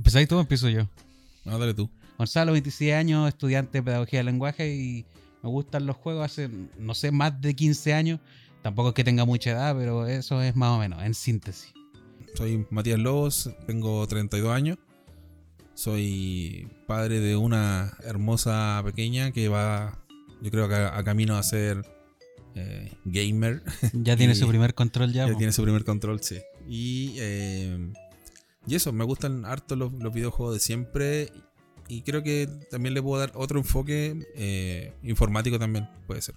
¿Empezáis tú o empiezo yo? No, dale tú. Gonzalo, 26 años, estudiante de pedagogía de lenguaje y me gustan los juegos hace, no sé, más de 15 años. Tampoco es que tenga mucha edad, pero eso es más o menos, en síntesis. Soy Matías Lobos, tengo 32 años. Soy padre de una hermosa pequeña que va, yo creo que a, a camino a ser eh, gamer. Ya tiene Y su primer control ya. Ya tiene su primer control, sí. Y, eh, y eso, me gustan harto los, los videojuegos de siempre. Y creo que también le puedo dar otro enfoque eh, informático también, puede ser.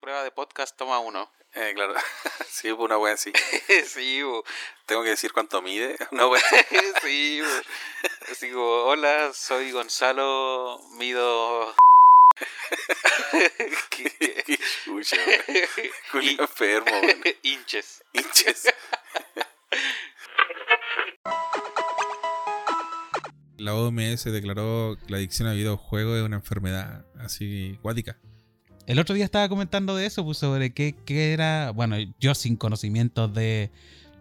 Prueba de podcast, toma uno. Eh, claro. sí, pues una wea así. sí, bo. Tengo que decir cuánto mide. Una wea sí, bo. Así como, hola, soy Gonzalo, mido... Qué qué chucha. Julio enfermo, weón. Inches. Hinches. La OMS declaró que la adicción a videojuegos es una enfermedad así cuática. El otro día estaba comentando de eso, pues sobre qué, qué era, bueno, yo sin conocimientos de,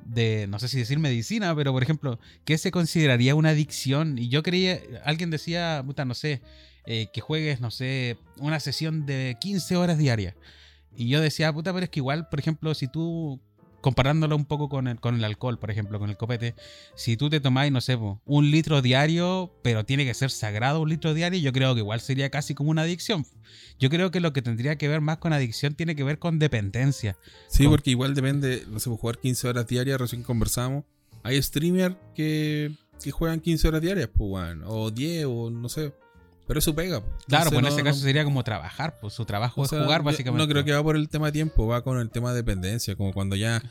de, no sé si decir medicina, pero por ejemplo, ¿qué se consideraría una adicción? Y yo creía, alguien decía, puta, no sé, eh, que juegues, no sé, una sesión de 15 horas diarias. Y yo decía, puta, pero es que igual, por ejemplo, si tú, comparándolo un poco con el, con el alcohol, por ejemplo, con el copete, si tú te tomáis, no sé, un litro diario, pero tiene que ser sagrado un litro diario, yo creo que igual sería casi como una adicción. Yo creo que lo que tendría que ver más con adicción tiene que ver con dependencia. Sí, Con- porque igual depende, no sé, jugar 15 horas diarias, recién conversamos. Hay streamers que, que juegan 15 horas diarias, pues, weón, o 10, o no sé. Pero eso pega. Claro, pues en no- ese no- caso sería como trabajar, pues su trabajo o es jugar básicamente. No creo que va por el tema de tiempo, va con el tema de dependencia, como cuando ya,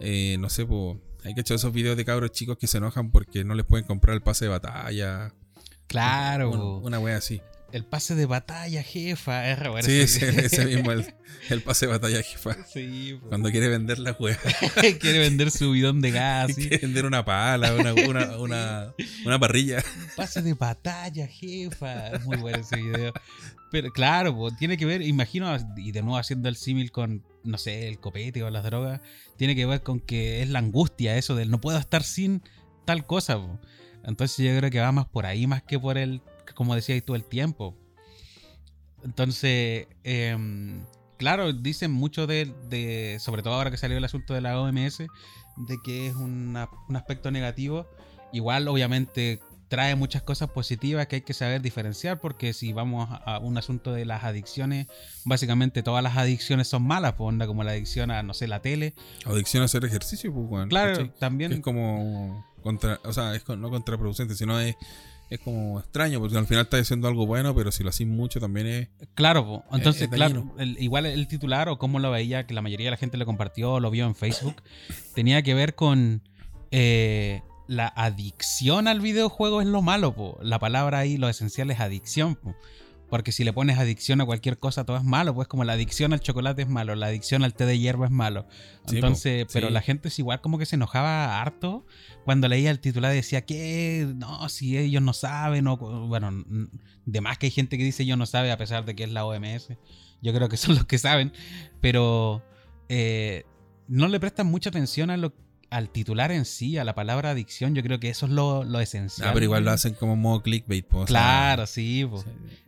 eh, no sé, pues, hay que echar esos videos de cabros chicos que se enojan porque no les pueden comprar el pase de batalla. Claro, Una, una wea así. El pase de batalla, jefa. Es Sí, ese- ese, mismo, el, el pase de batalla jefa. Sí. Cuando quiere vender la wea. quiere vender su bidón de gas. sí. Quiere vender una pala, una, una, una, una parrilla. Pase de batalla, jefa. Es muy bueno ese video. Pero claro, po, tiene que ver, imagino, y de nuevo haciendo el símil con, no sé, el copete o las drogas, tiene que ver con que es la angustia, eso del no puedo estar sin tal cosa. po. Entonces yo creo que va más por ahí, más que por el, como decías tú, el tiempo. Entonces, em, claro, dicen mucho de, de, sobre todo ahora que salió el asunto de la OMS, de que es una- un aspecto negativo. Igual, obviamente, trae muchas cosas positivas que hay que saber diferenciar, porque si vamos a un asunto de las adicciones, básicamente todas las adicciones son malas, pues onda como la adicción a, no sé, la tele. Adicción a hacer ejercicio, pues, weón. Claro, ¿cachai? también... Que es como contra, o sea, es no contraproducente, sino es, es como extraño, porque al final estás haciendo algo bueno, pero si lo haces mucho también es. Claro, po. entonces, es claro, el- igual el titular o cómo lo veía, que la mayoría de la gente lo compartió lo vio en Facebook, tenía que ver con eh, la adicción al videojuego es lo malo, po. La palabra ahí, lo esencial es adicción, po. Porque si le pones adicción a cualquier cosa, todo es malo, pues como la adicción al chocolate es malo, la adicción al té de hierba es malo. Sí, Entonces, pero la gente es igual como que se enojaba harto cuando leía el titular y decía que no, si ellos no saben, o bueno, de más que hay gente que dice yo no sabe a pesar de que es la OMS. Yo creo que son los que saben, pero eh, no le prestan mucha atención a lo, al titular en sí, a la palabra adicción. Yo creo que eso es lo, lo esencial. Ah, pero igual lo hacen como modo clickbait, pues. o sea, Claro, sí. po.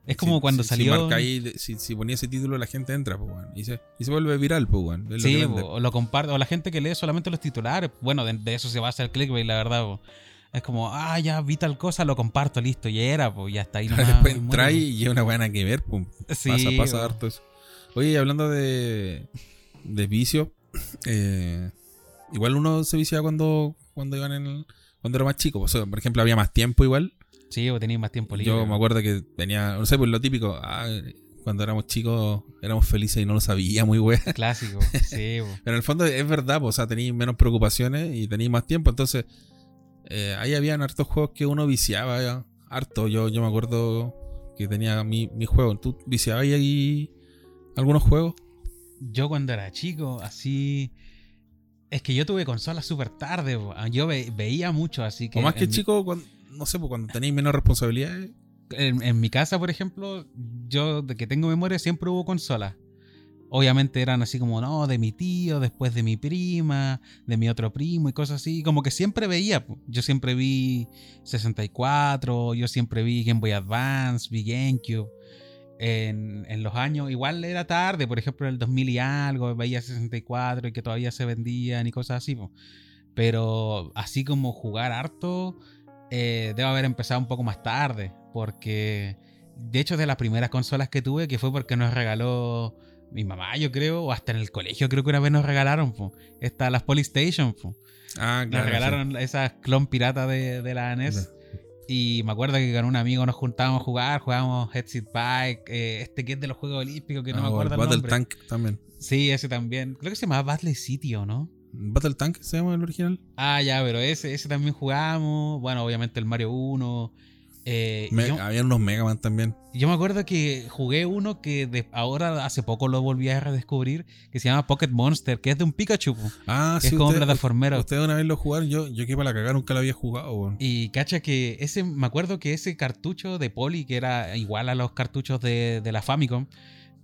Es como cuando si, salió- Si, marcáis- si, si ponía ese título, la gente entra, pues, weón. Y se, y se vuelve viral, pues. Es lo Sí, po, o lo comparte, o la gente que lee solamente los titulares, bueno, de, de eso se basa el clickbait, la verdad. po. Es como, ah, ya vi tal cosa, lo comparto, listo, y era, pues ya está ahí nomás. Después entra y es una buena que ver, po. Sí, pasa, pasa po. harto eso. Oye, hablando de, de vicio, eh, igual uno se viciaba cuando, cuando iban en el- cuando era más chico. O sea, por ejemplo, había más tiempo igual. Sí, vos tenías más tiempo libre. Yo me acuerdo que tenía, no sé, pues lo típico, ah, cuando éramos chicos éramos felices y no lo sabíamos, muy wea. Clásico, sí. Pero en el fondo es verdad, pues, o sea, tenéis menos preocupaciones y tenéis más tiempo. Entonces, eh, ahí habían hartos juegos que uno viciaba, ya, harto. Yo, yo me acuerdo que tenía mi, mi juego. ¿Tú viciabas ahí algunos juegos? Yo cuando era chico, así... Es que yo tuve consolas súper tarde. Ah, yo ve- veía mucho, así que... o más que mi- chico, cuando- no sé, pues cuando tenéis menos responsabilidades. en, en mi casa, por ejemplo, yo de que tengo memoria siempre hubo consolas. obviamente eran así como, no, de mi tío, después de mi prima, de mi otro primo y cosas así. Como que siempre veía. Yo siempre vi 64, yo siempre vi Game Boy Advance, vi GameCube. En, en los años, igual era tarde, por ejemplo, en el 2000 y algo, veía 64 y que todavía se vendían y cosas así. po. Pero así como jugar harto, eh, debo haber empezado un poco más tarde, porque de hecho de las primeras consolas que tuve, que fue porque nos regaló mi mamá, yo creo, o hasta en el colegio creo que una vez nos regalaron, po. Esta, las Polystation, po. Ah, Nos claro. regalaron esas clon pirata de, de la NES. Y me acuerdo que con un amigo nos juntábamos a jugar, jugábamos Headset Bike, eh, este que es de los Juegos Olímpicos, que no Ah, me o acuerdo el Battle nombre. Tank también. Sí, ese también. Creo que se llamaba Battle City, ¿o no? ¿Battle Tank se llama el original? Ah, ya, pero ese, ese también jugamos. Bueno, obviamente el Mario 1. Eh, y Me- yo, Había unos Mega Man también. yo me acuerdo que jugué uno que de- ahora hace poco lo volví a redescubrir, que se llama Pocket Monster, que es de un Pikachu, Ah, que sí. es como usted- plataformero. Ustedes una vez lo jugaron, yo, yo que para la cagar nunca lo había jugado. Y cacha que ese, me acuerdo que ese cartucho de Poli, que era igual a los cartuchos de, de la Famicom,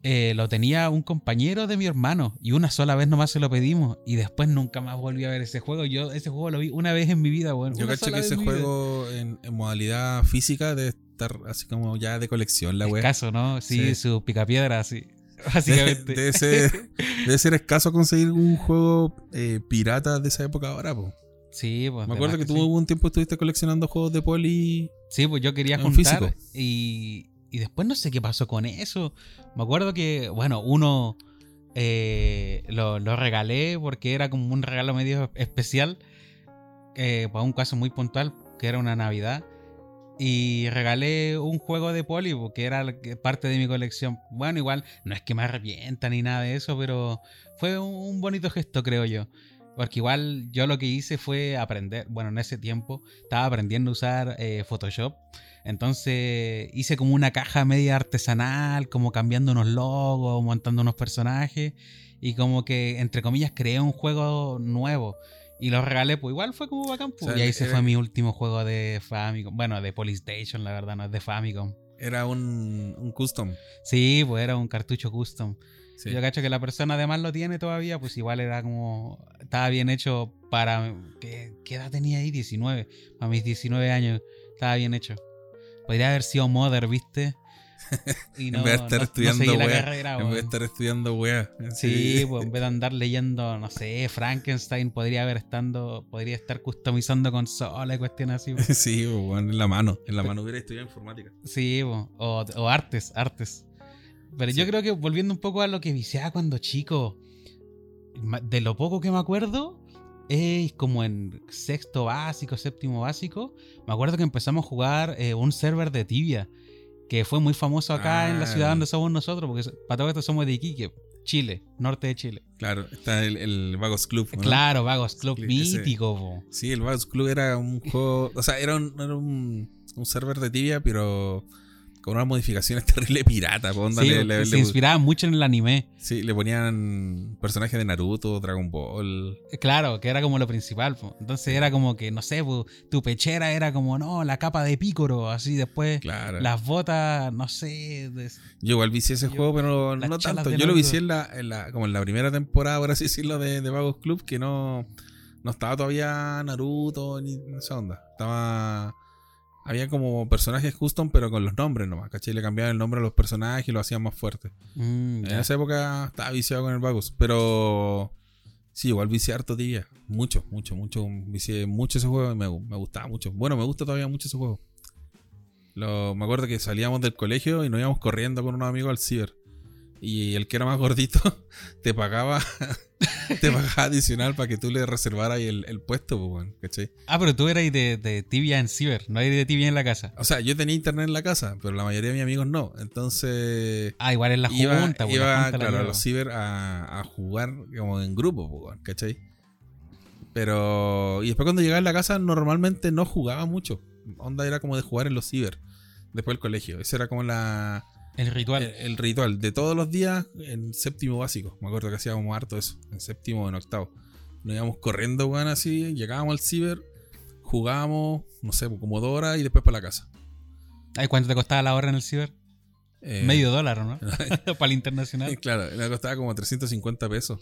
eh, lo tenía un compañero de mi hermano y una sola vez nomás se lo pedimos y después nunca más volví a ver ese juego. Yo ese juego lo vi una vez en mi vida, bueno. Yo cacho que ese juego en, en modalidad física debe estar así como ya de colección, la wea. Escaso, ¿no? Sí, Sí. su picapiedra, sí. Debe, Básicamente. debe ser, debe ser escaso conseguir un juego eh, pirata de esa época ahora, po. Sí, pues. Me acuerdo que sí. tú hubo un tiempo estuviste coleccionando juegos de poli. Sí, pues yo quería juntar físico. y, y después no sé qué pasó con eso. Me acuerdo que, bueno, uno eh, lo, lo regalé porque era como un regalo medio especial eh, para un caso muy puntual, que era una Navidad. Y regalé un juego de poli, que era parte de mi colección. Bueno, igual, no es que me arrepienta ni nada de eso, pero fue un bonito gesto, creo yo. Porque igual yo lo que hice fue aprender, bueno, en ese tiempo estaba aprendiendo a usar eh, Photoshop. Entonces hice como una caja media artesanal, como cambiando unos logos, montando unos personajes. Y como que, entre comillas, creé un juego nuevo. Y lo regalé, pues igual fue como bacán. pues. O sea, y ahí se fue mi último juego de Famicom. Bueno, de Polystation, la verdad, no es de Famicom. Era un, un custom. Sí, pues era un cartucho custom. Sí. Yo cacho que la persona además lo tiene todavía, pues igual era como. Estaba bien hecho para. ¿Qué, qué edad tenía ahí? 19. A mis 19 años. Estaba bien hecho. Podría haber sido Mother, ¿viste? Y en vez de estar no- no estudiando wea, carrera, En vez de estar estudiando wea. Sí, pues en vez de andar leyendo, no sé, Frankenstein, podría haber estando, podría estar customizando consolas y cuestiones así. pues. Sí, pues, en la mano. En la mano hubiera estudiado informática. Sí, po, o, o artes, artes. Pero yo Sí. creo que volviendo un poco a lo que viciaba cuando chico, de lo poco que me acuerdo, es como en sexto básico, séptimo básico, me acuerdo que empezamos a jugar eh, un server de tibia, que fue muy famoso acá en la Ah. ciudad donde somos nosotros, porque para todo esto somos de Iquique, Chile, norte de Chile. Claro, está el, el Vagos Club. ¿no? Claro, Vagos Club, Ese- mítico, po. Sí, el Vagos Club era un juego. O sea, era un, era un, un server de tibia, pero con unas modificaciones terrible pirata. onda, Sí, le, le- se le- inspiraba mucho en el anime. sí, le ponían personajes de Naruto, Dragon Ball. Claro, que era como lo principal. po. Entonces era como que, no sé, po, tu pechera era como, no, la capa de pícoro, así después Claro. las botas, no sé. de- Yo igual vicié ese Yo- juego, pero no tanto. Yo lo vicié en la, en la- como en la primera temporada, por así decirlo, de, de Vagos Club, que no, no estaba todavía Naruto ni esa onda. Estaba. Había como personajes custom, pero con los nombres nomás, ¿cachai? Le cambiaban el nombre a los personajes y lo hacían más fuerte. Mm, En esa época estaba viciado con el Vagos, pero. Sí, igual vicié harto tibia. Mucho, mucho, mucho. Vicié mucho ese juego y me, me gustaba mucho. Bueno, me gusta todavía mucho ese juego. Lo, me acuerdo que salíamos del colegio y nos íbamos corriendo con unos amigos al ciber. Y el que era más gordito te pagaba te pagaba adicional para que tú le reservaras el, el puesto, pues, ¿cachai? Ah, pero tú eras de, de tibia en ciber, no eres de tibia en la casa. O sea, yo tenía internet en la casa, pero la mayoría de mis amigos no. Entonces Ah, igual en la iba, junta, la iba, la a los ciber a, a jugar como en grupo, pues, ¿cachai? Pero. Y después cuando llegaba a la casa, normalmente no jugaba mucho. Onda era como de jugar en los ciber. Después del colegio. Ese era como la. El ritual. El, el ritual de todos los días en séptimo básico. Me acuerdo que hacíamos harto eso. En séptimo o en octavo. Nos íbamos corriendo, weón, así. Llegábamos al ciber. Jugábamos, no sé, como dos horas y después para la casa. Ay, ¿cuánto te costaba la hora en el ciber? Eh, Medio dólar, ¿no? Para el internacional. Claro, me costaba como 350 pesos.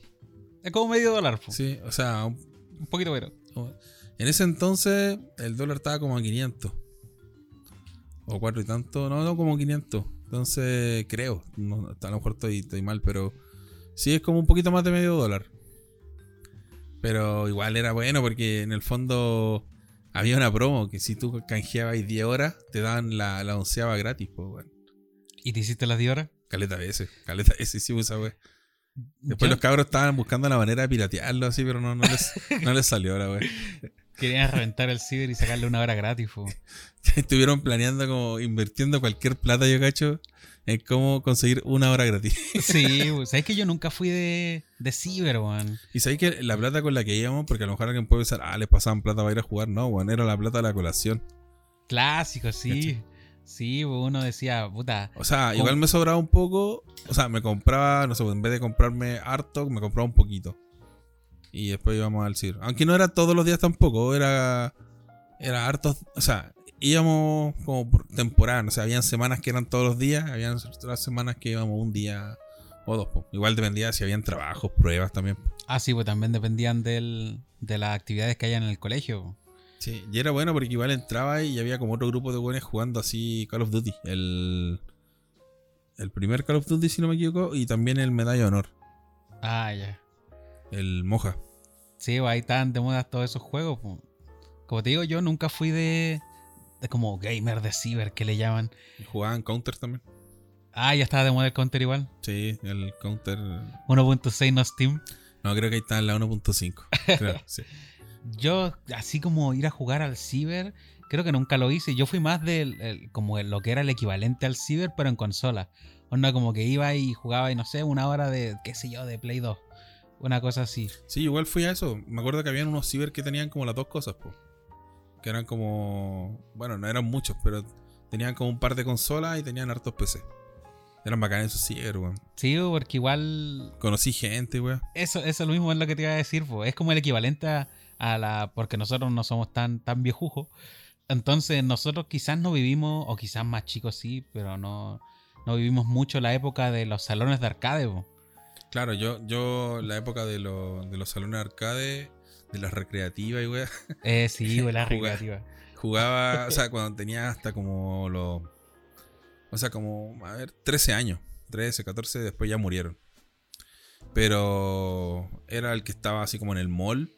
Es como medio dólar, po. Sí, o sea, un- un poquito pero. en ese entonces el dólar estaba como a 500. O cuatro y tanto, no, no, como 500. Entonces, creo, no, a lo mejor estoy, estoy mal, pero sí es como un poquito más de medio dólar. Pero igual era bueno porque en el fondo había una promo que si tú canjeabas 10 horas, te daban la, la onceava gratis, pues, bueno. ¿Y te hiciste las 10 horas? Caleta veces, caleta veces, sí, esa wea. Después Yo- los cabros estaban buscando la manera de piratearlo así, pero no, no, les, no les salió la wea. Querían reventar el ciber y sacarle una hora gratis, po. Estuvieron planeando como invirtiendo cualquier plata, yo cacho, en cómo conseguir una hora gratis. Sí, pues, sabes que yo nunca fui de, de ciber, weón. Y sabéis que la plata con la que íbamos, porque a lo mejor alguien puede pensar, ah, les pasaban plata para ir a jugar. No, weón, era la plata de la colación. Clásico, sí. Sí, uno decía, puta. O sea, igual me sobraba un poco. O sea, me compraba, no sé, en vez de comprarme harto, me compraba un poquito. Y después íbamos al CIR. Aunque no era todos los días tampoco, era. Era harto. O sea, íbamos como por temporada. O sea, habían semanas que eran todos los días, habían otras semanas que íbamos un día o dos. po. Igual dependía si habían trabajos, pruebas también. Ah, sí, pues también dependían del, de las actividades que hayan en el colegio. po. Sí, y era bueno porque igual entraba y había como otro grupo de buenos jugando así Call of Duty. El, el primer Call of Duty, si no me equivoco, y también el Medalla de Honor, Ah, ya. el Moja. Sí, pues ahí están de moda todos esos juegos. Como te digo, yo nunca fui de como gamer de ciber, que le llaman. Y Jugaban Counter también. Ah, ya estaba de moda el counter igual. Sí, el Counter. 1.6 no Steam. No, creo que ahí está en la 1.5. Creo, sí. Yo, así como ir a jugar al ciber, creo que nunca lo hice. Yo fui más del el- como lo que era el equivalente al ciber, pero en consola. Onda como que iba y jugaba, y no sé, una hora de, qué sé yo, de Play 2. Una cosa así. Sí, igual fui a eso. Me acuerdo que habían unos ciber que tenían como las dos cosas, po. Que eran como. Bueno, no eran muchos, pero tenían como un par de consolas y tenían hartos PC. Eran bacanes esos ciber, weón. Sí, porque igual Conocí gente, weón. Eso, eso mismo es lo que te iba a decir, po. es como el equivalente a, a la. Porque nosotros no somos tan, tan viejujos. Entonces, nosotros quizás no vivimos, o quizás más chicos sí, pero no, no vivimos mucho la época de los salones de arcade. po. Claro, yo, yo la época de, lo- de los salones de arcade, de las recreativas y weón, Eh, sí, güey, la recreativa. jugaba, o sea, cuando tenía hasta como los. O sea, como, a ver, 13 años. 13, 14, después ya murieron. Pero era el que estaba así como en el mall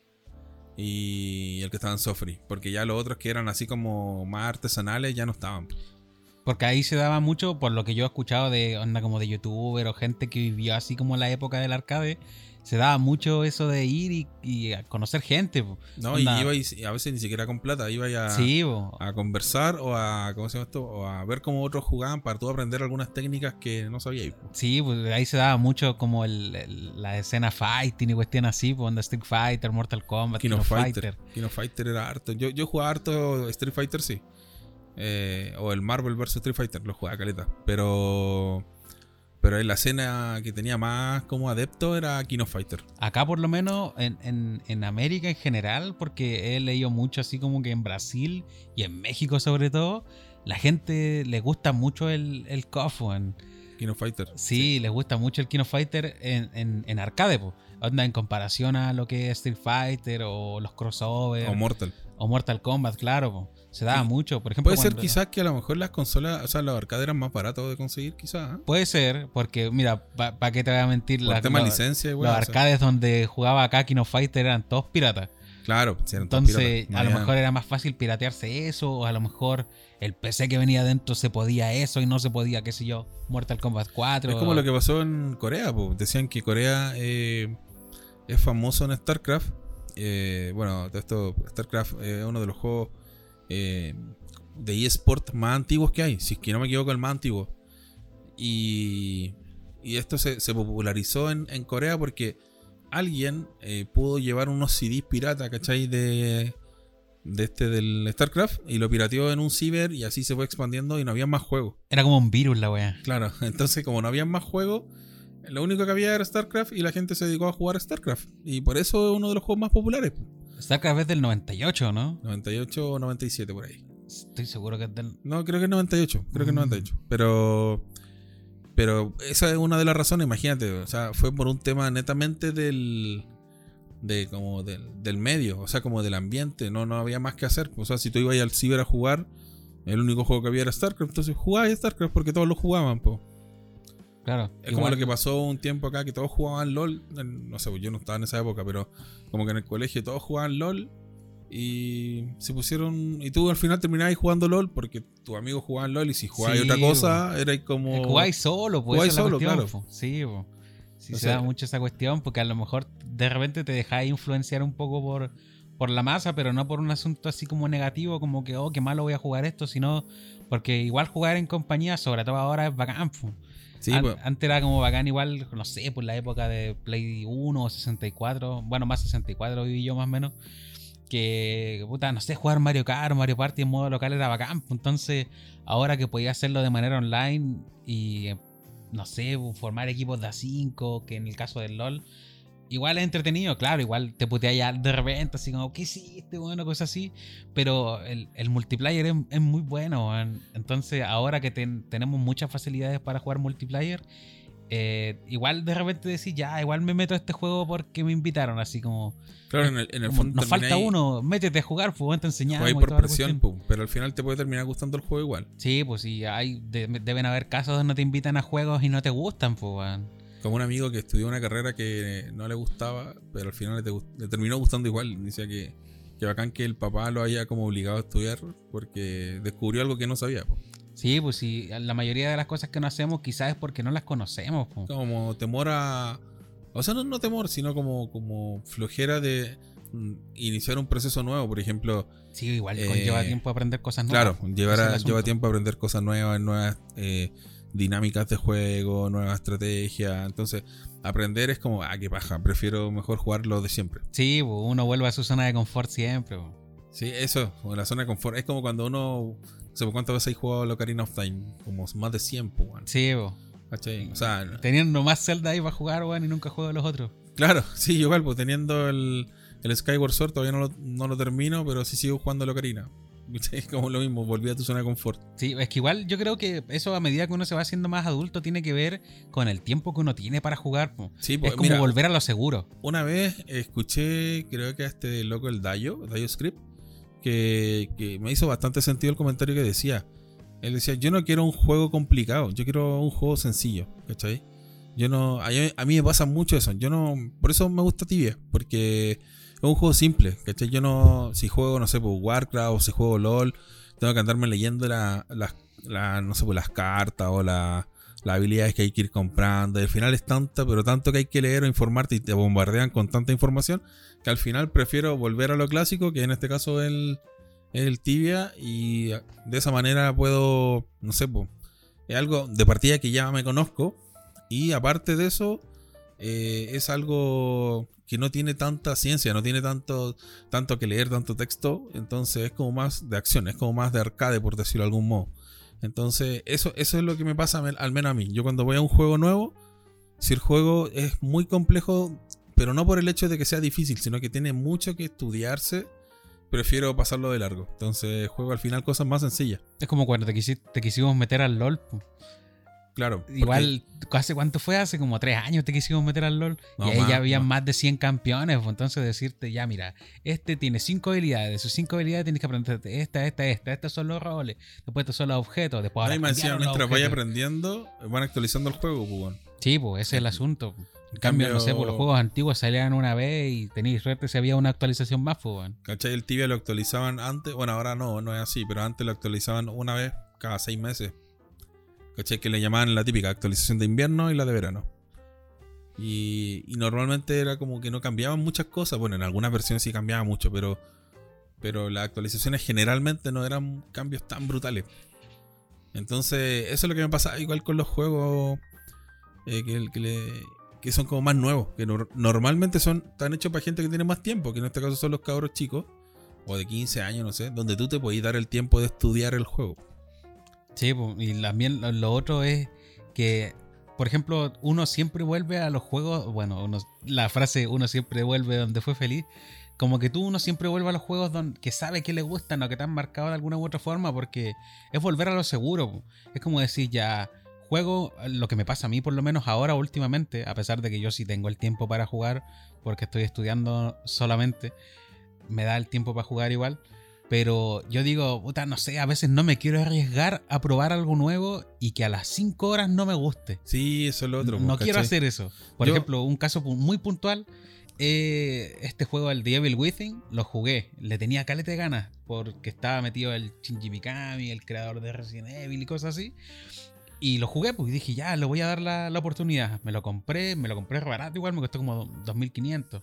y el que estaba en Sofri. Porque ya los otros que eran así como más artesanales ya no estaban. Porque ahí se daba mucho, por lo que yo he escuchado de onda como de youtuber o gente que vivió así como la época del arcade, se daba mucho eso de ir y, y a conocer gente. po. No, y iba y, a veces ni siquiera con plata, iba Sí, po. a conversar o a, ¿cómo se llama esto? O a ver cómo otros jugaban para tú aprender algunas técnicas que no sabíais. po. Sí, pues ahí se daba mucho como el, el- la escena fighting y cuestión así, pues onda Street Fighter, Mortal Kombat, of Fighter. Fighter. King of Fighter era harto. Yo, yo jugaba harto Street Fighter, sí. Eh, o el Marvel vs Street Fighter, lo jugaba caleta. Pero. Pero en la escena que tenía más como adepto era King of Fighter. Acá por lo menos en, en- en América en general, porque he leído mucho así como que en Brasil y en México sobre todo, la gente le gusta mucho el, el KOF, of Fighter. Sí, les gusta mucho el King of Fighter en, en, en arcade. Onda en comparación a lo que es Street Fighter o los crossovers O o, Mortal. Mortal Kombat, claro, po. se daba Sí. mucho. Por ejemplo, Puede ser quizás que a lo mejor las consolas, o sea, los arcades eran más baratos de conseguir, quizás. ¿eh? Puede ser, porque mira, ¿para qué te voy a mentir? Por Las- tema los- licencia, los güey. o sea, arcades donde jugaba of Fighter eran todos piratas. claro, si eran todos Entonces, piratas, no a lo mejor era más fácil piratearse eso, o a lo mejor el PC que venía adentro se podía eso y no se podía, qué sé yo, Mortal Kombat 4. Es como lo que pasó en Corea, po. decían que Corea eh, es famoso en StarCraft. Eh, bueno, esto, StarCraft es uno de los juegos eh, de eSport más antiguos que hay, si es que no me equivoco, el más antiguo. Y, y esto se, se popularizó en, en Corea porque alguien eh, pudo llevar unos CDs pirata, ¿cachai? De, de este del StarCraft y lo pirateó en un ciber y así se fue expandiendo y no había más juegos. Era como un virus la wea. Claro, entonces como no había más juegos, lo único que había era StarCraft y la gente se dedicó a jugar a StarCraft. Y por eso es uno de los juegos más populares. StarCraft es del 98, ¿no? 98 o 97 por ahí. Estoy seguro que es del... No, creo que es 98, creo que es Mm. 98. Pero Pero esa es una de las razones, imagínate, o sea, fue por un tema netamente del de como del, del medio, o sea, como del ambiente, no, no había más que hacer. O sea, si tú ibas al ciber a jugar, el único juego que había era StarCraft, entonces jugabas StarCraft porque todos lo jugaban, po. Claro. Es como lo que pasó un tiempo acá que todos jugaban LOL. No sé, pues yo no estaba en esa época, pero como que en el colegio todos jugaban LOL y se pusieron. Y tú al final terminabas jugando LOL porque tus amigos jugaban LOL y si jugabas Sí, otra cosa, era como. Jugáis solo, pues. Jugáis solo, cuestión, claro. po. Sí, po. Sí, O se sea- da mucho esa cuestión porque a lo mejor de repente te dejáis influenciar un poco por, por la masa, pero no por un asunto así como negativo, como que, oh, qué malo voy a jugar esto, sino porque igual jugar en compañía, sobre todo ahora, es bacán. po. Sí, An- pues, Antes era como bacán igual, no sé, por la época de Play 1 o 64, bueno, más 64 viví yo más o menos, que, puta, no sé, jugar Mario Kart, Mario Party en modo local era bacán, pues, entonces ahora que podía hacerlo de manera online y, no sé, pues, formar equipos de A5, que en el caso del LOL, igual es entretenido, claro, igual te putea ya de repente, así como, ¿qué hiciste? Bueno, cosas así, pero el, el multiplayer es, es muy bueno, entonces ahora que ten- tenemos muchas facilidades para jugar multiplayer, eh, igual de repente decís, ya, igual me meto a este juego porque me invitaron, así como, claro, en el, en el fondo nos falta uno, métete a jugar, pues te enseñamos. por presión, po, pero al final te puede terminar gustando el juego igual. Sí, pues sí, hay, de- deben haber casos donde te invitan a juegos y no te gustan, pues. Como un amigo que estudió una carrera que no le gustaba, pero al final le, le terminó gustando igual. Decía que, que bacán que el papá lo haya como obligado a estudiar porque descubrió algo que no sabía. po. Sí, pues sí, la mayoría de las cosas que no hacemos quizás es porque no las conocemos, pues. Como temor a... O sea, no, no temor, sino como, como flojera de mm, iniciar un proceso nuevo. Por ejemplo, Sí, igual Eh, conlleva tiempo aprender cosas nuevas. claro, llevar a- lleva tiempo a aprender cosas nuevas, nuevas eh, dinámicas de juego, nuevas estrategias. Entonces, aprender es como, ah, qué paja, prefiero mejor jugar lo de siempre. Sí, uno vuelve a su zona de confort siempre. Sí, eso, la zona de confort. Es como cuando uno. No sé cuántas veces hay jugado la Ocarina of Time. Como más de 100, pues, weón. Sí. ¿Cachai? O sea, Tenían nomás Zelda ahí para jugar, weón, y nunca juego los otros. claro, sí, igual, pues teniendo el, el Skyward Sword, todavía no lo, no lo termino, pero sí sigo jugando la Ocarina. Como lo mismo, volví a tu zona de confort. Sí, es que igual yo creo que eso a medida que uno se va haciendo más adulto tiene que ver con el tiempo que uno tiene para jugar. Sí, pues es como mira, volver a lo seguro. una vez escuché, creo que a este loco, el Dayo, Dayo Script, que, que me hizo bastante sentido el comentario que decía. Él decía, yo no quiero un juego complicado, yo quiero un juego sencillo, ¿cachai? Yo no, a mí, a mí me pasa mucho eso, yo no, por eso me gusta Tibia, porque es un juego simple, ¿cachai? Yo no, si juego, no sé, pues Warcraft o si juego LOL, tengo que andarme leyendo la- no sé, pues las cartas o la- las habilidades que hay que ir comprando. Y al final es tanta, pero tanto que hay que leer o informarte y te bombardean con tanta información que al final prefiero volver a lo clásico, que en este caso es el, el tibia, y de esa manera puedo, no sé, pues, es algo de partida que ya me conozco, y aparte de eso, eh, es algo que no tiene tanta ciencia, no tiene tanto, tanto que leer, tanto texto, entonces es como más de acción, es como más de arcade, por decirlo de algún modo. Entonces, eso, eso es lo que me pasa al menos a mí. Yo cuando voy a un juego nuevo, si el juego es muy complejo, pero no por el hecho de que sea difícil, sino que tiene mucho que estudiarse, prefiero pasarlo de largo. Entonces, juego al final cosas más sencillas. Es como cuando te, te quisimos meter al LOL. Claro. porque- Igual, ¿hace cuánto fue? Hace como tres años te quisimos meter al LOL. No, y ahí más, ya había más. más de 100 campeones. pues, entonces decirte, ya mira, este tiene cinco habilidades. De sus cinco habilidades tienes que aprenderte esta, esta, esta. Estos son los roles. Después estos son los objetos. Después ahora los mientras vaya objetos. aprendiendo, van actualizando el juego, pues, bueno. Sí, pues ese es el asunto. En cambio, no sé, por los juegos antiguos salían una vez y tenéis suerte si había una actualización más, pues. ¿Cachai? El tibia lo actualizaban antes. Bueno, ahora no, no es así, pero antes lo actualizaban una vez cada seis meses. ¿Cachai? Que le llamaban la típica actualización de invierno y la de verano. Y, normalmente era como que no cambiaban muchas cosas. Bueno, en algunas versiones sí cambiaba mucho, pero, pero las actualizaciones generalmente no eran cambios tan brutales. Entonces, eso es lo que me pasa igual con los juegos eh, que, que que son como más nuevos. Que nor- normalmente son están hechos para gente que tiene más tiempo, que en este caso son los cabros chicos, o de 15 años, no sé, donde tú te podés dar el tiempo de estudiar el juego. Sí, y también lo, otro es que, por ejemplo, uno siempre vuelve a los juegos, bueno, uno- la frase uno siempre vuelve donde fue feliz, como que tú uno siempre vuelve a los juegos donde, que sabe que le gustan o que te han marcado de alguna u otra forma, porque es volver a lo seguro. Es como decir, ya juego, lo que me pasa a mí por lo menos ahora últimamente, a pesar de que yo sí tengo el tiempo para jugar, porque estoy estudiando solamente, me da el tiempo para jugar igual. Pero yo digo, puta, no sé, a veces no me quiero arriesgar a probar algo nuevo y que a las 5 horas no me guste. Sí, eso es lo otro. no pues, quiero hacer eso. Por Yo- ejemplo, un caso muy puntual. eh, este juego, el The Evil Within, lo jugué. Le tenía caleta de ganas. Porque estaba metido el Shinji Mikami, el creador de Resident Evil y cosas así. Y lo jugué, pues dije, ya, le voy a dar la, la oportunidad. Me lo compré, me lo compré barato, igual me costó como 2.500.